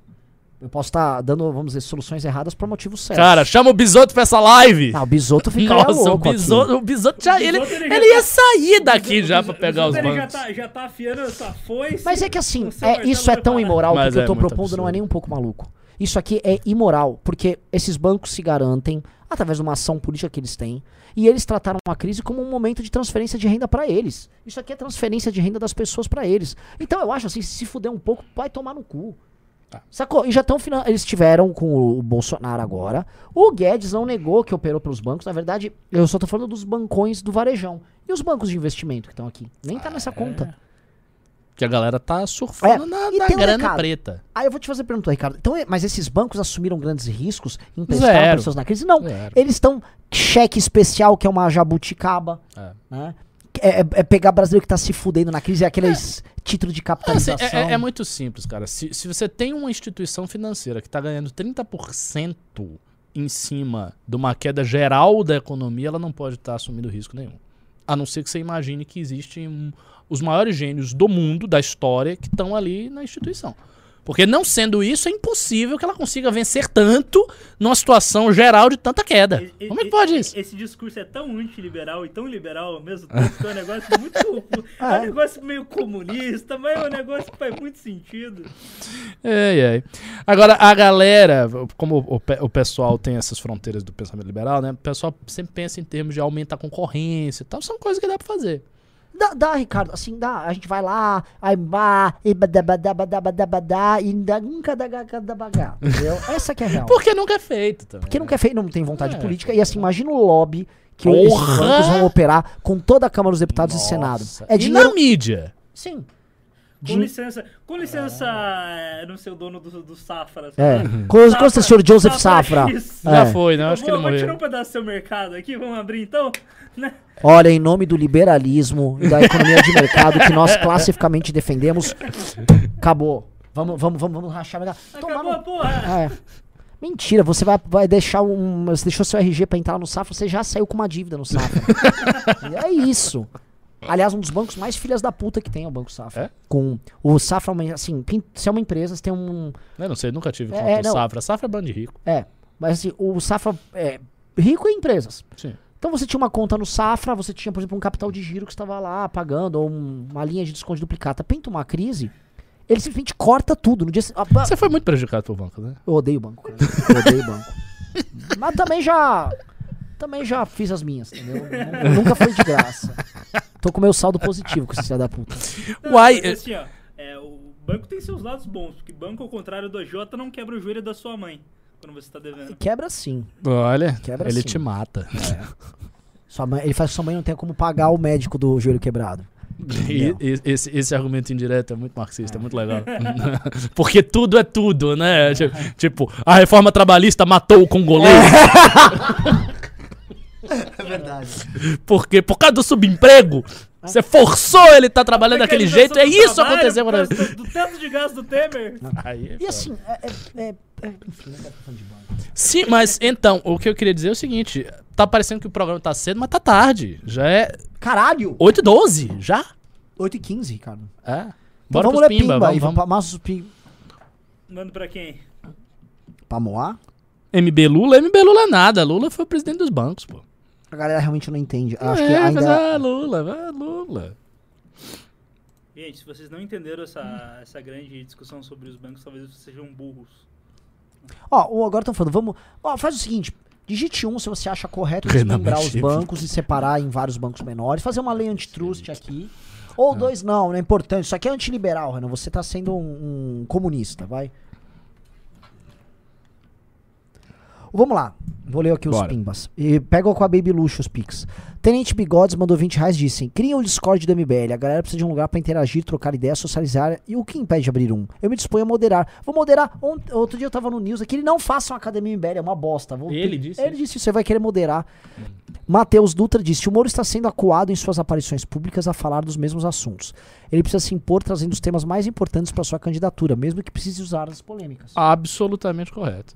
Eu posso estar dando, vamos dizer, soluções erradas por motivos certos. Cara, chama o Bisoto pra essa live. Ah, o Bisoto ficaria Nossa, o. Bisoto, o Bisoto já. O Ele, Bisoto, ele ele já ia tá- sair daqui O já o pegar os Bisoto, ele bancos. Já tá, já tá afiando essa foice. Mas é que assim, é, isso é tão imoral que o que eu é tô muito propondo não é absurdo. nem um pouco maluco. Isso aqui é imoral, porque esses bancos se garantem através de uma ação política que eles têm, e eles trataram a crise como um momento de transferência de renda pra eles. Isso aqui é transferência de renda das pessoas pra eles. Então eu acho assim, se fuder um pouco, vai tomar no cu. Tá. Sacou? E já estão eles tiveram com o Bolsonaro agora. O Guedes não negou que operou pelos bancos. Na verdade, eu só tô falando dos bancões do varejão. E os bancos de investimento que estão aqui? Nem tá nessa conta. Que a galera tá surfando É, na, e na tem um grana recado. preta. Aí eu vou te fazer a pergunta, Ricardo. Então, é- mas esses bancos assumiram grandes riscos em Zero. pessoas na crise? Não. Zero. Eles estão cheque especial, que é uma jabuticaba, É. né? É, é- é pegar brasileiro que tá se fudendo na crise, é aqueles títulos de Assim, capitalização. é, é- é muito simples, cara. Se, se você tem uma instituição financeira que tá ganhando 30% em cima de uma queda geral da economia, ela não pode estar assumindo risco nenhum. A não ser que você imagine que existem um- os maiores gênios do mundo, da história, que estão ali na instituição. Porque não sendo isso, é impossível que ela consiga vencer tanto numa situação geral de tanta queda. E- Como é que pode isso? Esse discurso é tão antiliberal e tão liberal ao mesmo tempo que é um negócio muito. é um negócio meio comunista, mas é um negócio que faz muito sentido. Ei, ei. Agora, a galera, como o, o pessoal tem essas fronteiras do pensamento liberal, né? O pessoal sempre pensa em termos de aumentar a concorrência e tal. São coisas que dá pra fazer. Dá, dá, Ricardo, assim, dá. A gente vai lá, aí bah, e badabadabadabadabadá, e nunca dá bagá, entendeu? Essa que é a real. Porque nunca é feito também. Porque não quer feio, não tem vontade É. política. E assim, imagina o lobby que esses Porra! bancos vão operar com toda a Câmara dos Deputados e Senado. Nossa. É e dinheiro. na mídia? Sim. Com Din- licença, com licença, é, não sei o dono do, do Safra. É. Com com o senhor Joseph Safra. X. Já É. foi, né? Eu Acho que ele vou tirar morreu. um pedaço do seu mercado aqui, vamos abrir então? Né? Olha, em nome do liberalismo e da economia de mercado que nós classificamente defendemos, acabou. Vamos, vamos, vamos, vamos rachar. Tomar Acabou a porra. É. Mentira, você vai, vai deixar um. Você deixou seu RG pra entrar no Safra, você já saiu com uma dívida no Safra. E é isso. Aliás, um dos bancos mais filhas da puta que tem é o Banco Safra. É? Com o Safra, assim, quem- se é uma empresa, você tem um. Eu não sei, nunca tive É, conta é, não. Safra. Safra é bando de rico. É, mas assim, o Safra é rico em empresas. Sim. Então você tinha uma conta no Safra, você tinha, por exemplo, um capital de giro que estava lá pagando, ou um- uma linha de desconto duplicata. Pinta uma crise, ele simplesmente corta tudo. No dia Você foi muito prejudicado pelo banco, né? Eu odeio banco, cara. Eu odeio banco. Mas também já. Também já fiz as minhas, entendeu? Nunca- Nunca foi de graça. Tô com meu saldo positivo com esse filho da puta. Não, Uai, mas assim, ó, é, o banco tem seus lados bons, porque banco, ao contrário do Jota, não quebra o joelho da sua mãe quando você tá devendo. Quebra sim. Olha, Quebra ele sim. te mata. Sua mãe, ele faz que sua mãe não tenha como pagar o médico do joelho quebrado. E, esse, esse argumento indireto é muito marxista, é muito legal. Porque tudo é tudo, né? Tipo, tipo, a reforma trabalhista matou o congolês. É verdade. Porque por causa do subemprego, você forçou ele estar trabalhando daquele jeito. É isso que trabalho, aconteceu por quando causa Do, teto de gás do Temer. Aí é E foda. assim, é, é, é, é, enfim. Sim, mas então, o que eu queria dizer é o seguinte: tá parecendo que o programa tá cedo, mas tá tarde. Já é Caralho! 8 e 12 já? 8 e 15, Ricardo. É. Então Bora vamos pros pimba, Pimba, vamos, vamos. Massos Pimba. Manda pra quem? Pra Moá? MB Lula, MB Lula é nada. Lula foi o presidente dos bancos, pô. A galera realmente não entende. Eu acho é, que mas ainda. ah, Lula, ah, Lula. Gente, se vocês não entenderam essa, essa grande discussão sobre os bancos, talvez vocês sejam burros. Ó, agora estão falando, vamos. Ó, faz o seguinte. Digite um se você acha correto desmembrar os bancos e separar em vários bancos menores. Fazer uma lei antitrust aqui. Ou dois, não, não é importante. Isso aqui é antiliberal, Renan. Você tá sendo um, um comunista, vai. Vamos lá. Vou ler aqui os Bora. pimbas. E pega com a Baby Luxo os pics. Tenente Bigodes mandou 20 reais e disse: Cria o Discord do MBL. A galera precisa de um lugar pra interagir, trocar ideias, socializar. E o que impede de abrir um? Eu me disponho a moderar. Vou moderar. Ont- outro dia eu tava no news aqui. Ele não faça uma academia MBL, é uma bosta. Vou- Ele disse Ele isso? disse: Você vai querer moderar. Matheus Dutra disse: O Moro está sendo acuado em suas aparições públicas a falar dos mesmos assuntos. Ele precisa se impor trazendo os temas mais importantes para sua candidatura, mesmo que precise usar as polêmicas. Absolutamente correto.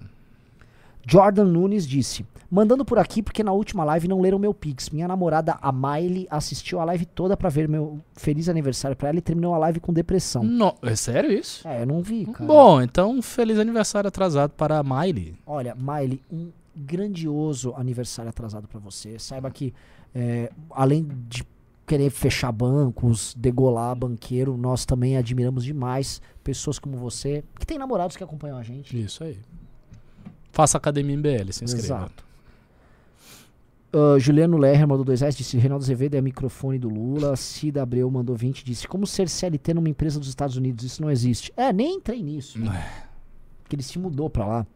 Jordan Nunes disse: Mandando por aqui porque na última live não leram meu Pix. Minha namorada, a Miley, assistiu a live toda pra ver meu feliz aniversário pra ela e terminou a live com depressão. No- é sério isso? É, eu não vi, cara. Bom, então feliz aniversário atrasado para a Miley. Olha, Miley, um grandioso aniversário atrasado pra você. Saiba que, é, além de querer fechar bancos, degolar banqueiro, nós também admiramos demais pessoas como você, que tem namorados que acompanham a gente. Isso aí. Faça academia MBL, se inscreva. Exato. Ah, Juliano Lerner mandou 2 reais, disse Reinaldo Azevedo é microfone do Lula. Cida Abreu mandou 20, disse como ser CLT numa empresa dos Estados Unidos, isso não existe. É, nem entrei nisso. Porque ele se mudou pra lá.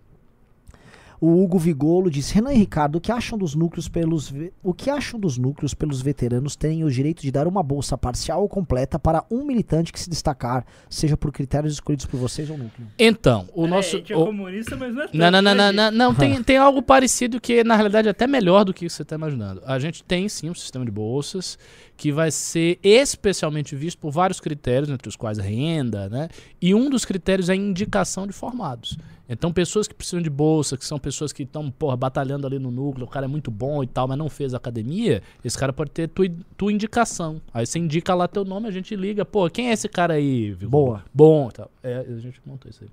O Hugo Vigolo disse: Renan e Ricardo, o que acham dos núcleos pelos o que acham dos núcleos pelos veteranos terem o direito de dar uma bolsa parcial ou completa para um militante que se destacar, seja por critérios escolhidos por vocês ou núcleo? Então, o É, nosso. é o- comunista, mas não é Não, não, não, não, né, não, não, tem, tem algo parecido que na realidade é até melhor do que você está imaginando. A gente tem sim um sistema de bolsas que vai ser especialmente visto por vários critérios, entre os quais renda, né? E um dos critérios é a indicação de formados. Então, pessoas que precisam de bolsa, que são pessoas que estão, porra, batalhando ali no núcleo, o cara é muito bom e tal, mas não fez academia, esse cara pode ter tua, tua indicação. Aí você indica lá teu nome, a gente liga, pô, quem é esse cara aí? Vigor? Boa. Bom, tal. É, a gente montou isso aí.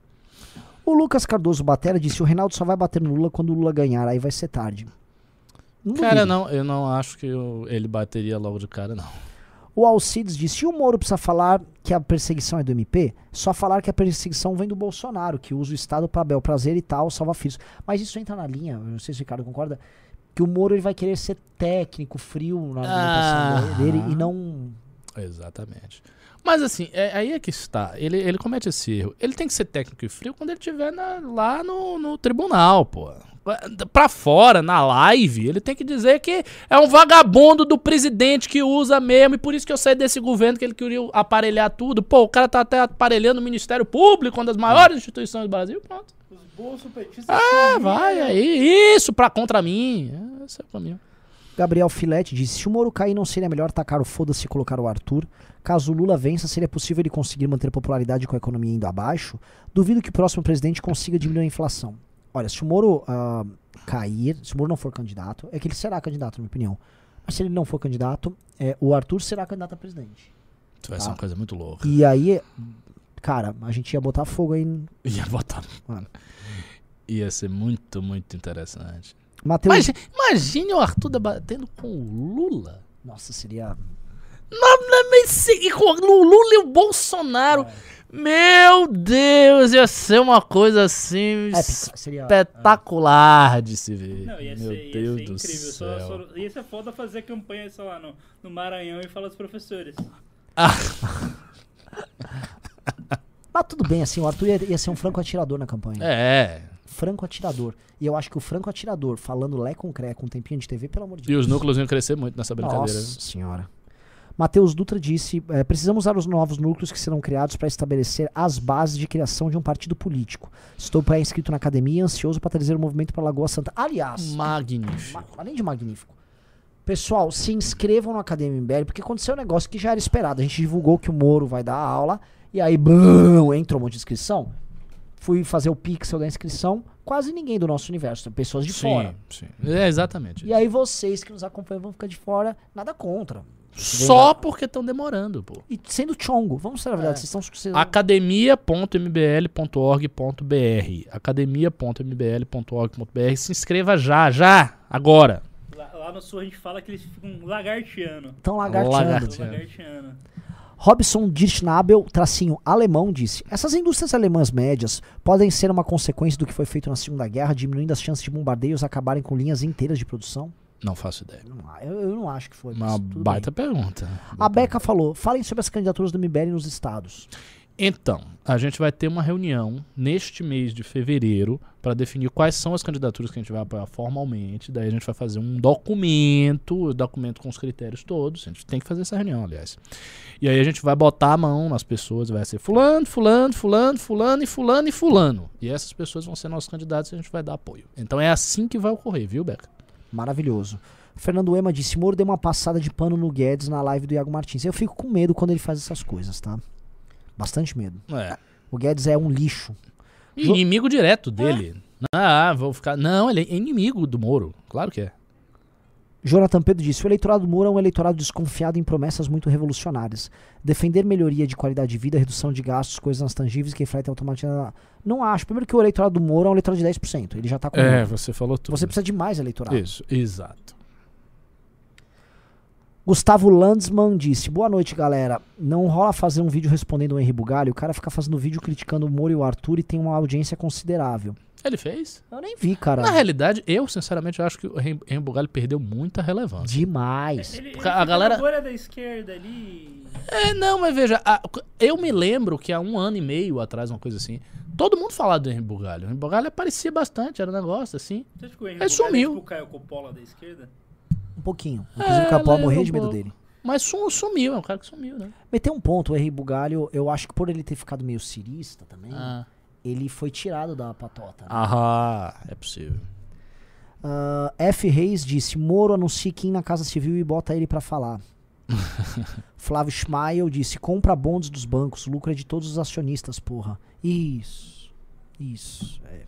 O Lucas Cardoso Batera disse: o Reinaldo só vai bater no Lula quando o Lula ganhar, aí vai ser tarde. Não Cara, duvido. não, eu não acho que eu- ele bateria logo de cara, não. O Alcides disse: se o Moro precisa falar que a perseguição é do MP, só falar que a perseguição vem do Bolsonaro, que usa o Estado para bel prazer e tal, salva filhos. Mas isso entra na linha, não sei se o Ricardo concorda, que o Moro ele vai querer ser técnico, frio na Ah. argumentação dele e não. Exatamente. Mas assim, é, aí é que está. Ele, ele comete esse erro. Ele tem que ser técnico e frio quando ele estiver lá no, no tribunal, pô. Pra fora, na live, ele tem que dizer que é um vagabundo do presidente que usa mesmo, e por isso que eu saí desse governo que ele queria aparelhar tudo. Pô, o cara tá até aparelhando o Ministério Público, uma das maiores instituições do Brasil, pronto. Os bolsopetistas Ah, são vai aí, isso pra contra mim. Esse é o caminho. Gabriel Filete disse: se o Moro cair, não seria melhor tacar o foda-se e colocar o Arthur? Caso o Lula vença, seria possível ele conseguir manter popularidade com a economia indo abaixo? Duvido que o próximo presidente consiga diminuir a inflação. Olha, se o Moro ah, cair, se o Moro não for candidato, é que ele será candidato, na minha opinião. Mas se ele não for candidato, é, o Arthur será candidato a presidente. Isso vai ser Ah. uma coisa muito louca. E aí, cara, a gente ia botar fogo aí. Ia botar. Mano. Ia ser muito, muito interessante. Mateus. Mas, imagine o Arthur debatendo com o Lula. Nossa, seria. Não, não, mas se- e com o Lula e o Bolsonaro. Meu Deus, ia ser uma coisa assim Épica. Seria. espetacular de se ver. Não, ia Meu ser, ia Deus ser do incrível. céu. Só, só, ia ser foda fazer campanha, sei lá, no, no Maranhão e falar dos professores. Mas tudo bem, assim, o Arthur ia, ia ser um franco atirador na campanha. É. franco atirador. E eu acho que o franco atirador, falando lé com cré, com um tempinho de TV, pelo amor de E Deus. os núcleos iam crescer muito nessa brincadeira. Nossa senhora. Matheus Dutra disse: eh, precisamos usar os novos núcleos que serão criados para estabelecer as bases de criação de um partido político. Estou pré-inscrito na academia e ansioso para trazer o movimento para Lagoa Santa. Aliás, Magnífico. ma- além de magnífico. Pessoal, se inscrevam no Academia MBL, porque aconteceu um negócio que já era esperado. A gente divulgou que o Moro vai dar aula, e aí, bum, entrou um monte de inscrição. Fui fazer o pixel da inscrição, quase ninguém do nosso universo, pessoas de sim, fora. sim. É exatamente. E aí vocês que nos acompanham vão ficar de fora, nada contra. Só porque estão demorando, pô. E sendo chongo, vamos ser a verdade, É. vocês estão... Vocês... academia.mbl.org.br academia.mbl.org.br se inscreva já, já, agora. Lá, lá no sul a gente fala que eles ficam lagarteando. Estão lagarteando. Lagarteando. Lagarteando. Robson Dirschnabel, tracinho alemão, disse: Essas indústrias alemãs médias podem ser uma consequência do que foi feito na Segunda Guerra, diminuindo as chances de bombardeios acabarem com linhas inteiras de produção? Não faço ideia. Eu, eu não acho que foi. Uma baita bem. pergunta. A Beca falou: falem sobre as candidaturas do MBL nos estados. Então, a gente vai ter uma reunião neste mês de fevereiro para definir quais são as candidaturas que a gente vai apoiar formalmente. Daí a gente vai fazer um documento, documento com os critérios todos. A gente tem que fazer essa reunião, aliás. E aí a gente vai botar a mão nas pessoas, vai ser fulano, fulano, fulano, fulano e fulano e fulano. E essas pessoas vão ser nossos candidatos e a gente vai dar apoio. Então é assim que vai ocorrer, viu, Beca? Maravilhoso. Fernando Ema disse: Moro deu uma passada de pano no Guedes na live do Iago Martins. Eu fico com medo quando ele faz essas coisas, tá? Bastante medo. É. O Guedes é um lixo. E Inimigo direto dele. Ah, vou ficar. Não, ele é inimigo do Moro. Claro que é. Jonathan Pedro disse: o eleitorado do Moro é um eleitorado desconfiado em promessas muito revolucionárias. Defender melhoria de qualidade de vida, redução de gastos, coisas tangíveis que refletem automaticamente. Não acho. Primeiro que o eleitorado do Moro é um eleitorado de 10%. Ele já tá com. É, você falou tudo. Você precisa de mais eleitorado. Isso, exato. Gustavo Landsman disse: Boa noite, galera. Não rola fazer um vídeo respondendo o Henri Bugalho. O cara fica fazendo vídeo criticando o Moro e o Arthur e tem uma audiência considerável. Ele fez? Eu nem vi, cara. Na realidade, eu sinceramente acho que o Henri Bugalho perdeu muita relevância. Demais. Ele, ele a galera- bolha da esquerda ali. É, não, mas veja, a- eu me lembro que há um ano e meio atrás, uma coisa assim, todo mundo falava do Henri Bugalho. O Henri Bugalho aparecia bastante, era um negócio assim. Você acha que o Henrique Ele sumiu. É tipo o Caio Coppola da esquerda? Um pouquinho. Inclusive, É, o Capola lembra morria um de medo pouco. dele. Mas sum- sumiu, é um cara que sumiu, né? Meteu um ponto, o Henri Bugalho, eu acho que por ele ter ficado meio cirista também, Ah, ele foi tirado da patota. né? Aham, é possível. Ah, F. Reis disse: Moro anuncia Kim na Casa Civil e bota ele pra falar. Flávio Schmael disse: compra bonds dos bancos, lucro é de todos os acionistas, porra. Isso. Isso. É.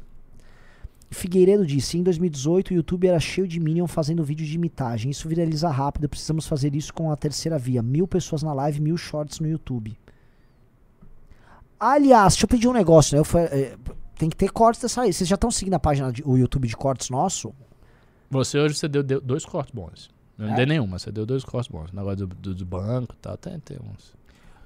Figueiredo disse: em 2018 o YouTube era cheio de Minion fazendo vídeo de imitagem. Isso viraliza rápido. Precisamos fazer isso com a terceira via. Mil pessoas na live, mil shorts no YouTube. Aliás, deixa eu pedir um negócio, né? Eu fa- é, tem que ter cortes dessa aí. Vocês já estão seguindo a página, de, o YouTube de cortes nosso? Você hoje você deu, deu dois cortes bons. Não É? dei nenhum, mas você deu dois cortes bons. Negócio do, do, do banco e tal, tem, tem uns.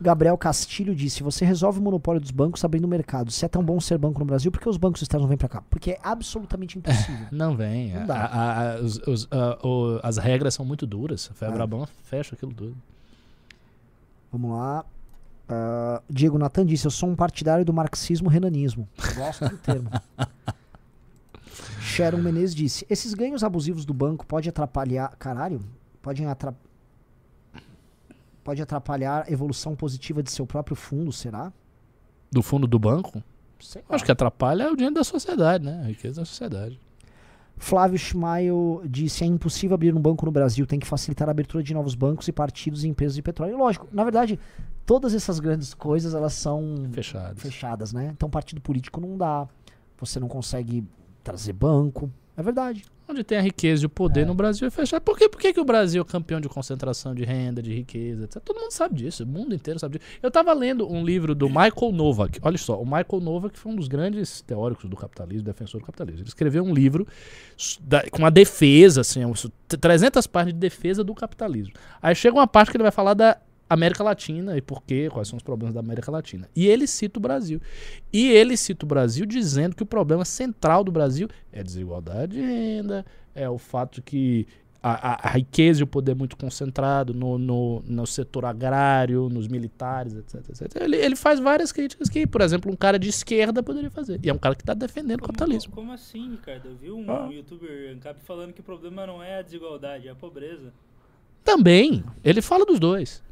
Gabriel Castilho disse: Você resolve o monopólio dos bancos abrindo o mercado. Se é tão bom ser banco no Brasil, por que os bancos externos não vêm pra cá? Porque é absolutamente impossível. Não vem. Não a- dá. a- a- os- os- a- o- as regras são muito duras. A É. Febraban fecha aquilo tudo. Vamos lá. Ah, Diego Natan disse: Eu sou um partidário do marxismo-renanismo. Gosto do termo. Sharon Menezes disse: Esses ganhos abusivos do banco podem atrapalhar. Caralho? Podem atra- Pode atrapalhar a evolução positiva de seu próprio fundo, será? Do fundo do banco? Sei lá. Acho que atrapalha o dinheiro da sociedade, né? A riqueza da sociedade. Flávio Schmael disse: é impossível abrir um banco no Brasil, tem que facilitar a abertura de novos bancos e partidos e empresas de petróleo. Lógico, na verdade, todas essas grandes coisas elas são Fechado. fechadas, né? Então, partido político não dá, você não consegue trazer banco. É verdade. Onde tem a riqueza e o poder no Brasil é fechado. Por, quê? Por que, que o Brasil é campeão de concentração de renda, de riqueza, etc? Todo mundo sabe disso, o mundo inteiro sabe disso. Eu tava lendo um livro do Michael Novak. Olha só, o Michael Novak foi um dos grandes teóricos do capitalismo, defensor do capitalismo. Ele escreveu um livro da- com a defesa, assim, um- 300 páginas de defesa do capitalismo. Aí chega uma parte que ele vai falar da América Latina e por quê, quais são os problemas da América Latina. E ele cita o Brasil. E ele cita o Brasil dizendo que o problema central do Brasil é a desigualdade de renda, é o fato que a, a- a riqueza e o poder muito concentrado no, no, no setor agrário, nos militares, etc. etc. Ele, ele faz várias críticas que, por exemplo, um cara de esquerda poderia fazer. E é um cara que está defendendo o Como, capitalismo. como assim, Ricardo? Eu vi um Ah. youtuber ANCAP falando que o problema não é a desigualdade, é a pobreza. Também, ele fala dos dois.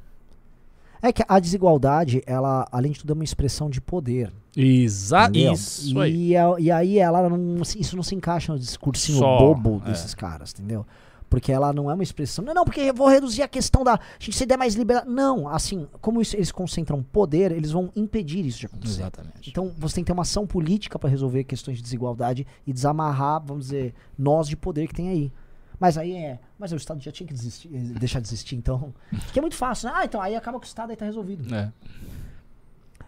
É que a desigualdade, ela, além de tudo, é uma expressão de poder. Exato. Isso aí. E, a- e aí ela não, isso não se encaixa no discursinho Só, bobo é. desses caras, entendeu? Porque ela não é uma expressão. Não, não, porque eu vou reduzir a questão da. A gente se der mais liberdade. Não, assim, como isso- eles concentram poder, eles vão impedir isso de acontecer. Exatamente. Então você tem que ter uma ação política para resolver questões de desigualdade e desamarrar, vamos dizer, nós de poder que tem aí. Mas aí é. Mas o Estado já tinha que desistir, eh, deixar de existir, então. Que é muito fácil, né? Ah, então aí acaba com o Estado aí tá resolvido. É.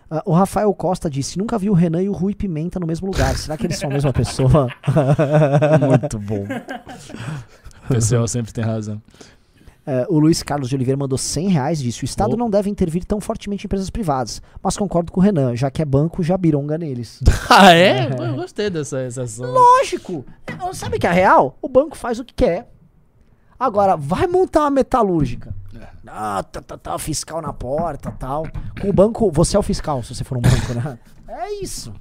Ah, o Rafael Costa disse: nunca vi o Renan e o Rui Pimenta no mesmo lugar. Será que eles são a mesma pessoa? Muito bom. O pessoal sempre tem razão. É, o Luiz Carlos de Oliveira mandou 100 reais e disse: O Estado Oh. não deve intervir tão fortemente em empresas privadas. Mas concordo com o Renan, já que é banco, já bironga neles. Ah, é? Pô, Eu gostei dessa exceção. Lógico! É, Sabe o que é real? O banco faz o que quer. Agora, vai montar uma metalúrgica. Ah, tá, tá, tá, fiscal na porta tal. Com o banco, você é o fiscal, se você for um banco, né? É isso.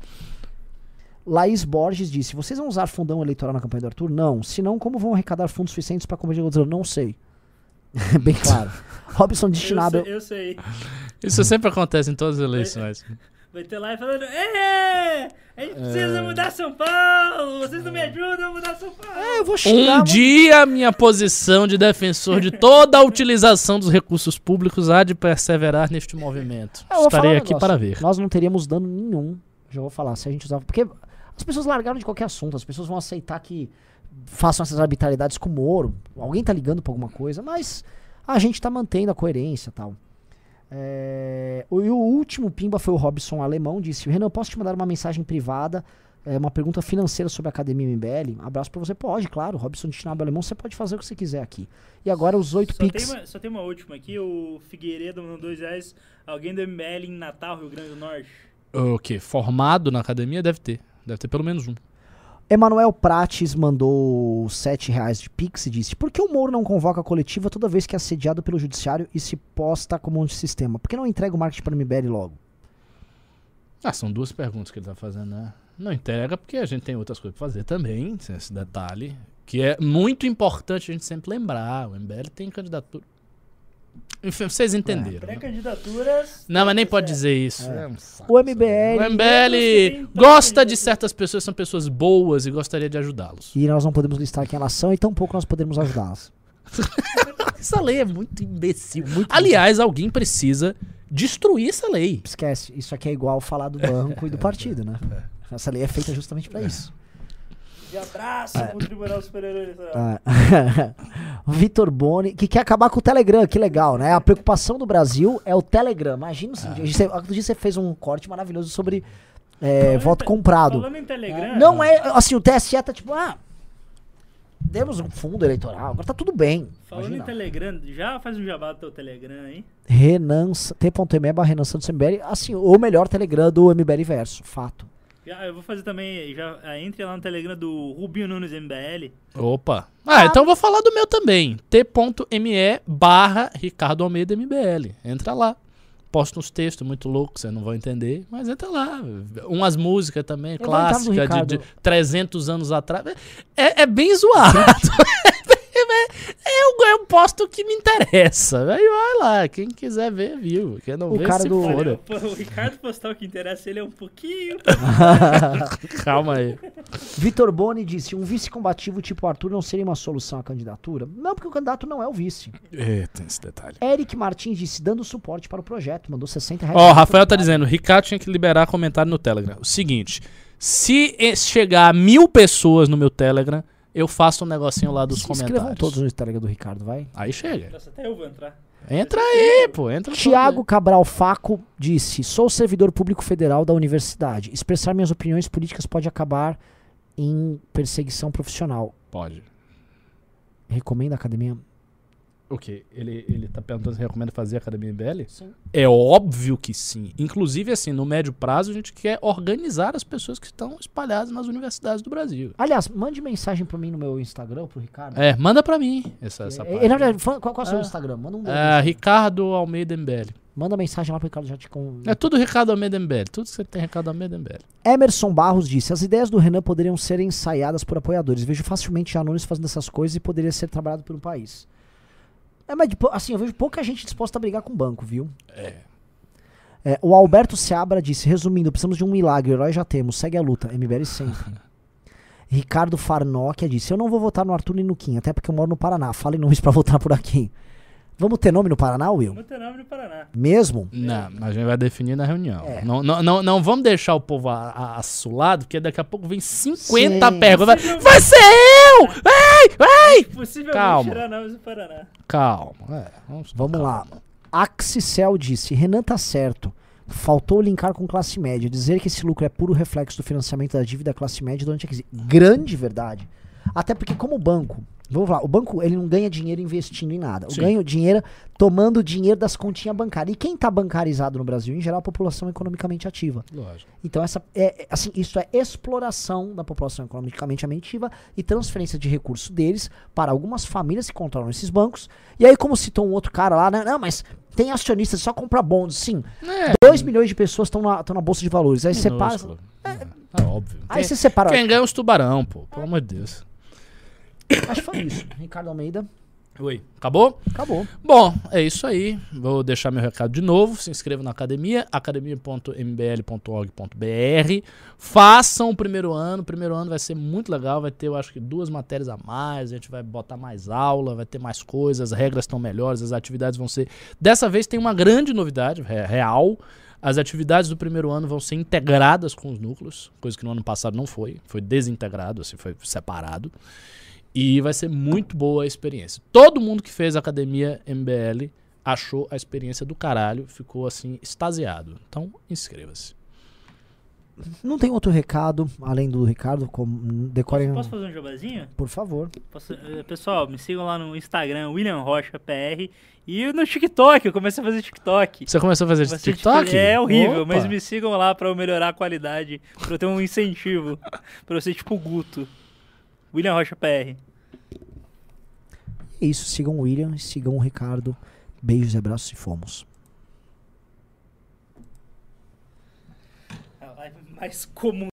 Laís Borges disse: vocês vão usar fundão eleitoral na campanha do Arthur? Não. Se não, como vão arrecadar fundos suficientes para combater o? Não sei. Bem claro. Robson destinado. Eu sei, eu sei. Isso sempre acontece em todas as eleições. Vai ter lá falando, Ê! A gente precisa mudar São Paulo! Vocês não me ajudam a mudar São Paulo! É, eu vou xingar. Um vou- dia minha posição de defensor de toda a utilização dos recursos públicos há de perseverar neste movimento. Eu falar Estarei um aqui negócio. para ver. Nós não teríamos dano nenhum. Já vou falar, se a gente usava. Porque as pessoas largaram de qualquer assunto, as pessoas vão aceitar que façam essas arbitrariedades com o Moro. Alguém tá ligando pra alguma coisa, mas a gente tá mantendo a coerência e tal. É, o, e o último pimba foi o Robson Alemão, disse: Renan, posso te mandar uma mensagem privada, é, uma pergunta financeira sobre a Academia MBL? Um abraço pra você. Pode, claro. Robson Destinado Alemão, você pode fazer o que você quiser aqui. E agora os oito Só tem, pix. uma, só tem uma última aqui, o Figueiredo mandou dois reais. Alguém do MBL em Natal, Rio Grande do Norte. O quê? Formado na academia? Deve ter. Deve ter pelo menos um. Emanuel Prates mandou 7 reais de Pix e disse: Por que o Moro não convoca a coletiva toda vez que é assediado pelo judiciário e se posta como um sistema? Por que não entrega o marketing para o MBL logo? Ah, são duas perguntas que ele tá fazendo, né? Não entrega porque a gente tem outras coisas pra fazer também, tem esse detalhe. Que é muito importante a gente sempre lembrar. O MBL tem candidatura. Enfim, vocês entenderam. né? Pré-candidaturas. Não, mas nem pode É. dizer isso. É um saco O. MBL. O MBL gosta de certas pessoas, são pessoas boas e gostaria de ajudá-los. E nós não podemos listar quem elas são e tampouco nós podemos ajudá-las. Essa lei é muito imbecil. Aliás, alguém precisa destruir essa lei. Esquece, isso aqui é igual falar do banco e do partido, né? Essa lei é feita justamente para isso. De abraço pro Tribunal Superior Eleitoral. Ah. Vitor Boni, que quer acabar com o Telegram, que legal, né? A preocupação do Brasil é o Telegram. Imagina o seguinte: você- outro dia você fez um corte maravilhoso sobre é, voto comprado. Falando em Telegram. Não é, assim, o TSE tá tipo, ah, demos um fundo eleitoral, agora tá tudo bem. Falando Imagina. em Telegram, já faz um jabá do teu Telegram aí. Renan, t.me barra Renan Santos MBL, assim, o melhor Telegram do MBL Verso, fato. Eu vou fazer também, já ah, entre lá no Telegram do Rubinho Nunes MBL. Opa. Ah, então eu vou falar do meu também. t.me barra Ricardo Almeida MBL. Entra lá. Posto uns textos muito loucos, vocês não vão entender, mas entra lá. Umas músicas também, Eu clássicas de, Ricardo. de 300 anos atrás. É, é bem zoado. eu, eu posto o que me interessa. Aí vai lá, quem quiser ver, viu. Quem não O vê, cara se do- Olha, pô, o Ricardo Postal que interessa ele é um pouquinho. Calma aí. Vitor Boni disse: um vice combativo tipo Arthur não seria uma solução à candidatura? Não, porque o candidato não é o vice. É, tem esse detalhe. Eric Martins disse: dando suporte para o projeto, mandou 60 reais. Ó, o Rafael tá dizendo, Ricardo tinha que liberar comentário no Telegram. O seguinte, se chegar a mil pessoas no meu Telegram, eu faço um negocinho lá dos Se inscrevam comentários. todos no Telegram do Ricardo, vai. Aí chega. Nossa, até eu vou entrar. Entra aí, pô, entra Tiago Cabral Faco disse: Sou servidor público federal da universidade. Expressar minhas opiniões políticas pode acabar em perseguição profissional. Pode. Recomenda a academia? O quê? Ele, ele tá perguntando se recomenda fazer Academia MBL? Sim. É óbvio que sim. Inclusive, assim, no médio prazo, a gente quer organizar as pessoas que estão espalhadas nas universidades do Brasil. Aliás, mande mensagem pra mim no meu Instagram, pro Ricardo. É, manda pra mim essa, essa É, parte. verdade, fala- qual, qual é o seu Ah. Instagram? Manda um. É, Ricardo Almeida MBL. Manda mensagem lá pro Ricardo já te con... É tudo Ricardo Almeida MBL. Tudo que você tem Ricardo Almeida MBL. Emerson Barros disse: As ideias do Renan poderiam ser ensaiadas por apoiadores. Vejo facilmente anônimos fazendo essas coisas e poderia ser trabalhado pelo país. É, mas tipo, assim, eu vejo pouca gente disposta a brigar com o banco, viu? É. É, o Alberto Seabra disse: Resumindo, precisamos de um milagre, o herói já temos, segue a luta, MBL sempre. Ricardo Farnokia disse: Eu não vou votar no Arthur nem no Kim, até porque eu moro no Paraná. Falem nomes pra votar por aqui. Vamos ter nome no Paraná, Will? Vamos ter nome no Paraná. Mesmo? Não, a gente vai definir na reunião. É. Não, não, não, não vamos deixar o povo assulado, porque daqui a pouco vem 50 Sim. perguntas. Vai, ser eu! Vai, vai! Possivelmente Calma. tirar nomes do Paraná. Calma. é, vamos, Vamos lá. Axicel disse: Renan tá certo. Faltou linkar com classe média. Dizer que esse lucro é puro reflexo do financiamento da dívida classe média durante a crise. Grande verdade. Até porque como banco, vamos lá, o banco ele não ganha dinheiro investindo em nada. O ganha dinheiro tomando dinheiro das continhas bancárias. E quem tá bancarizado no Brasil, em geral, a população economicamente ativa. Lógico. Então essa é é, assim, isso é exploração da população economicamente ativa e transferência de recursos deles para algumas famílias que controlam esses bancos. E aí como citou um outro cara lá, né? Não, mas tem acionistas, só compra bonds, sim. É, 2 milhões de pessoas estão na, tão na bolsa de valores. Aí você minúsculo. É, é óbvio. aí Quem, você separa. quem ganha é os tubarão, pô. Pelo amor de Deus. Acho que foi isso. Ricardo Almeida, Oi. Acabou? acabou. Bom, é isso aí. Vou deixar meu recado de novo. Se inscreva na academia, academia.mbl.org.br. Façam o primeiro ano. O primeiro ano vai ser muito legal. Vai ter, eu acho que, duas matérias a mais. A gente vai botar mais aula, vai ter mais coisas. As regras estão melhores, as atividades vão ser. Dessa vez tem uma grande novidade re- real. As atividades do primeiro ano vão ser integradas com os núcleos, coisa que no ano passado não foi. Foi desintegrado, assim, foi separado. E vai ser muito boa a experiência. Todo mundo que fez a academia MBL achou a experiência do caralho, ficou assim, extasiado. Então, inscreva-se. Não tem outro recado, além do Ricardo, como decorem, Posso fazer um jabazinho? por favor. Posso- eh, pessoal, me sigam lá no Instagram, William Rocha PR. E no TikTok, eu comecei a fazer TikTok. Você começou a fazer Comecei TikTok? É horrível, Opa! mas me sigam lá pra eu melhorar a qualidade, pra eu ter um incentivo, pra eu ser tipo o Guto. William Rocha PR. É isso, sigam o William, sigam o Ricardo. Beijos e abraços e fomos. A live mais comum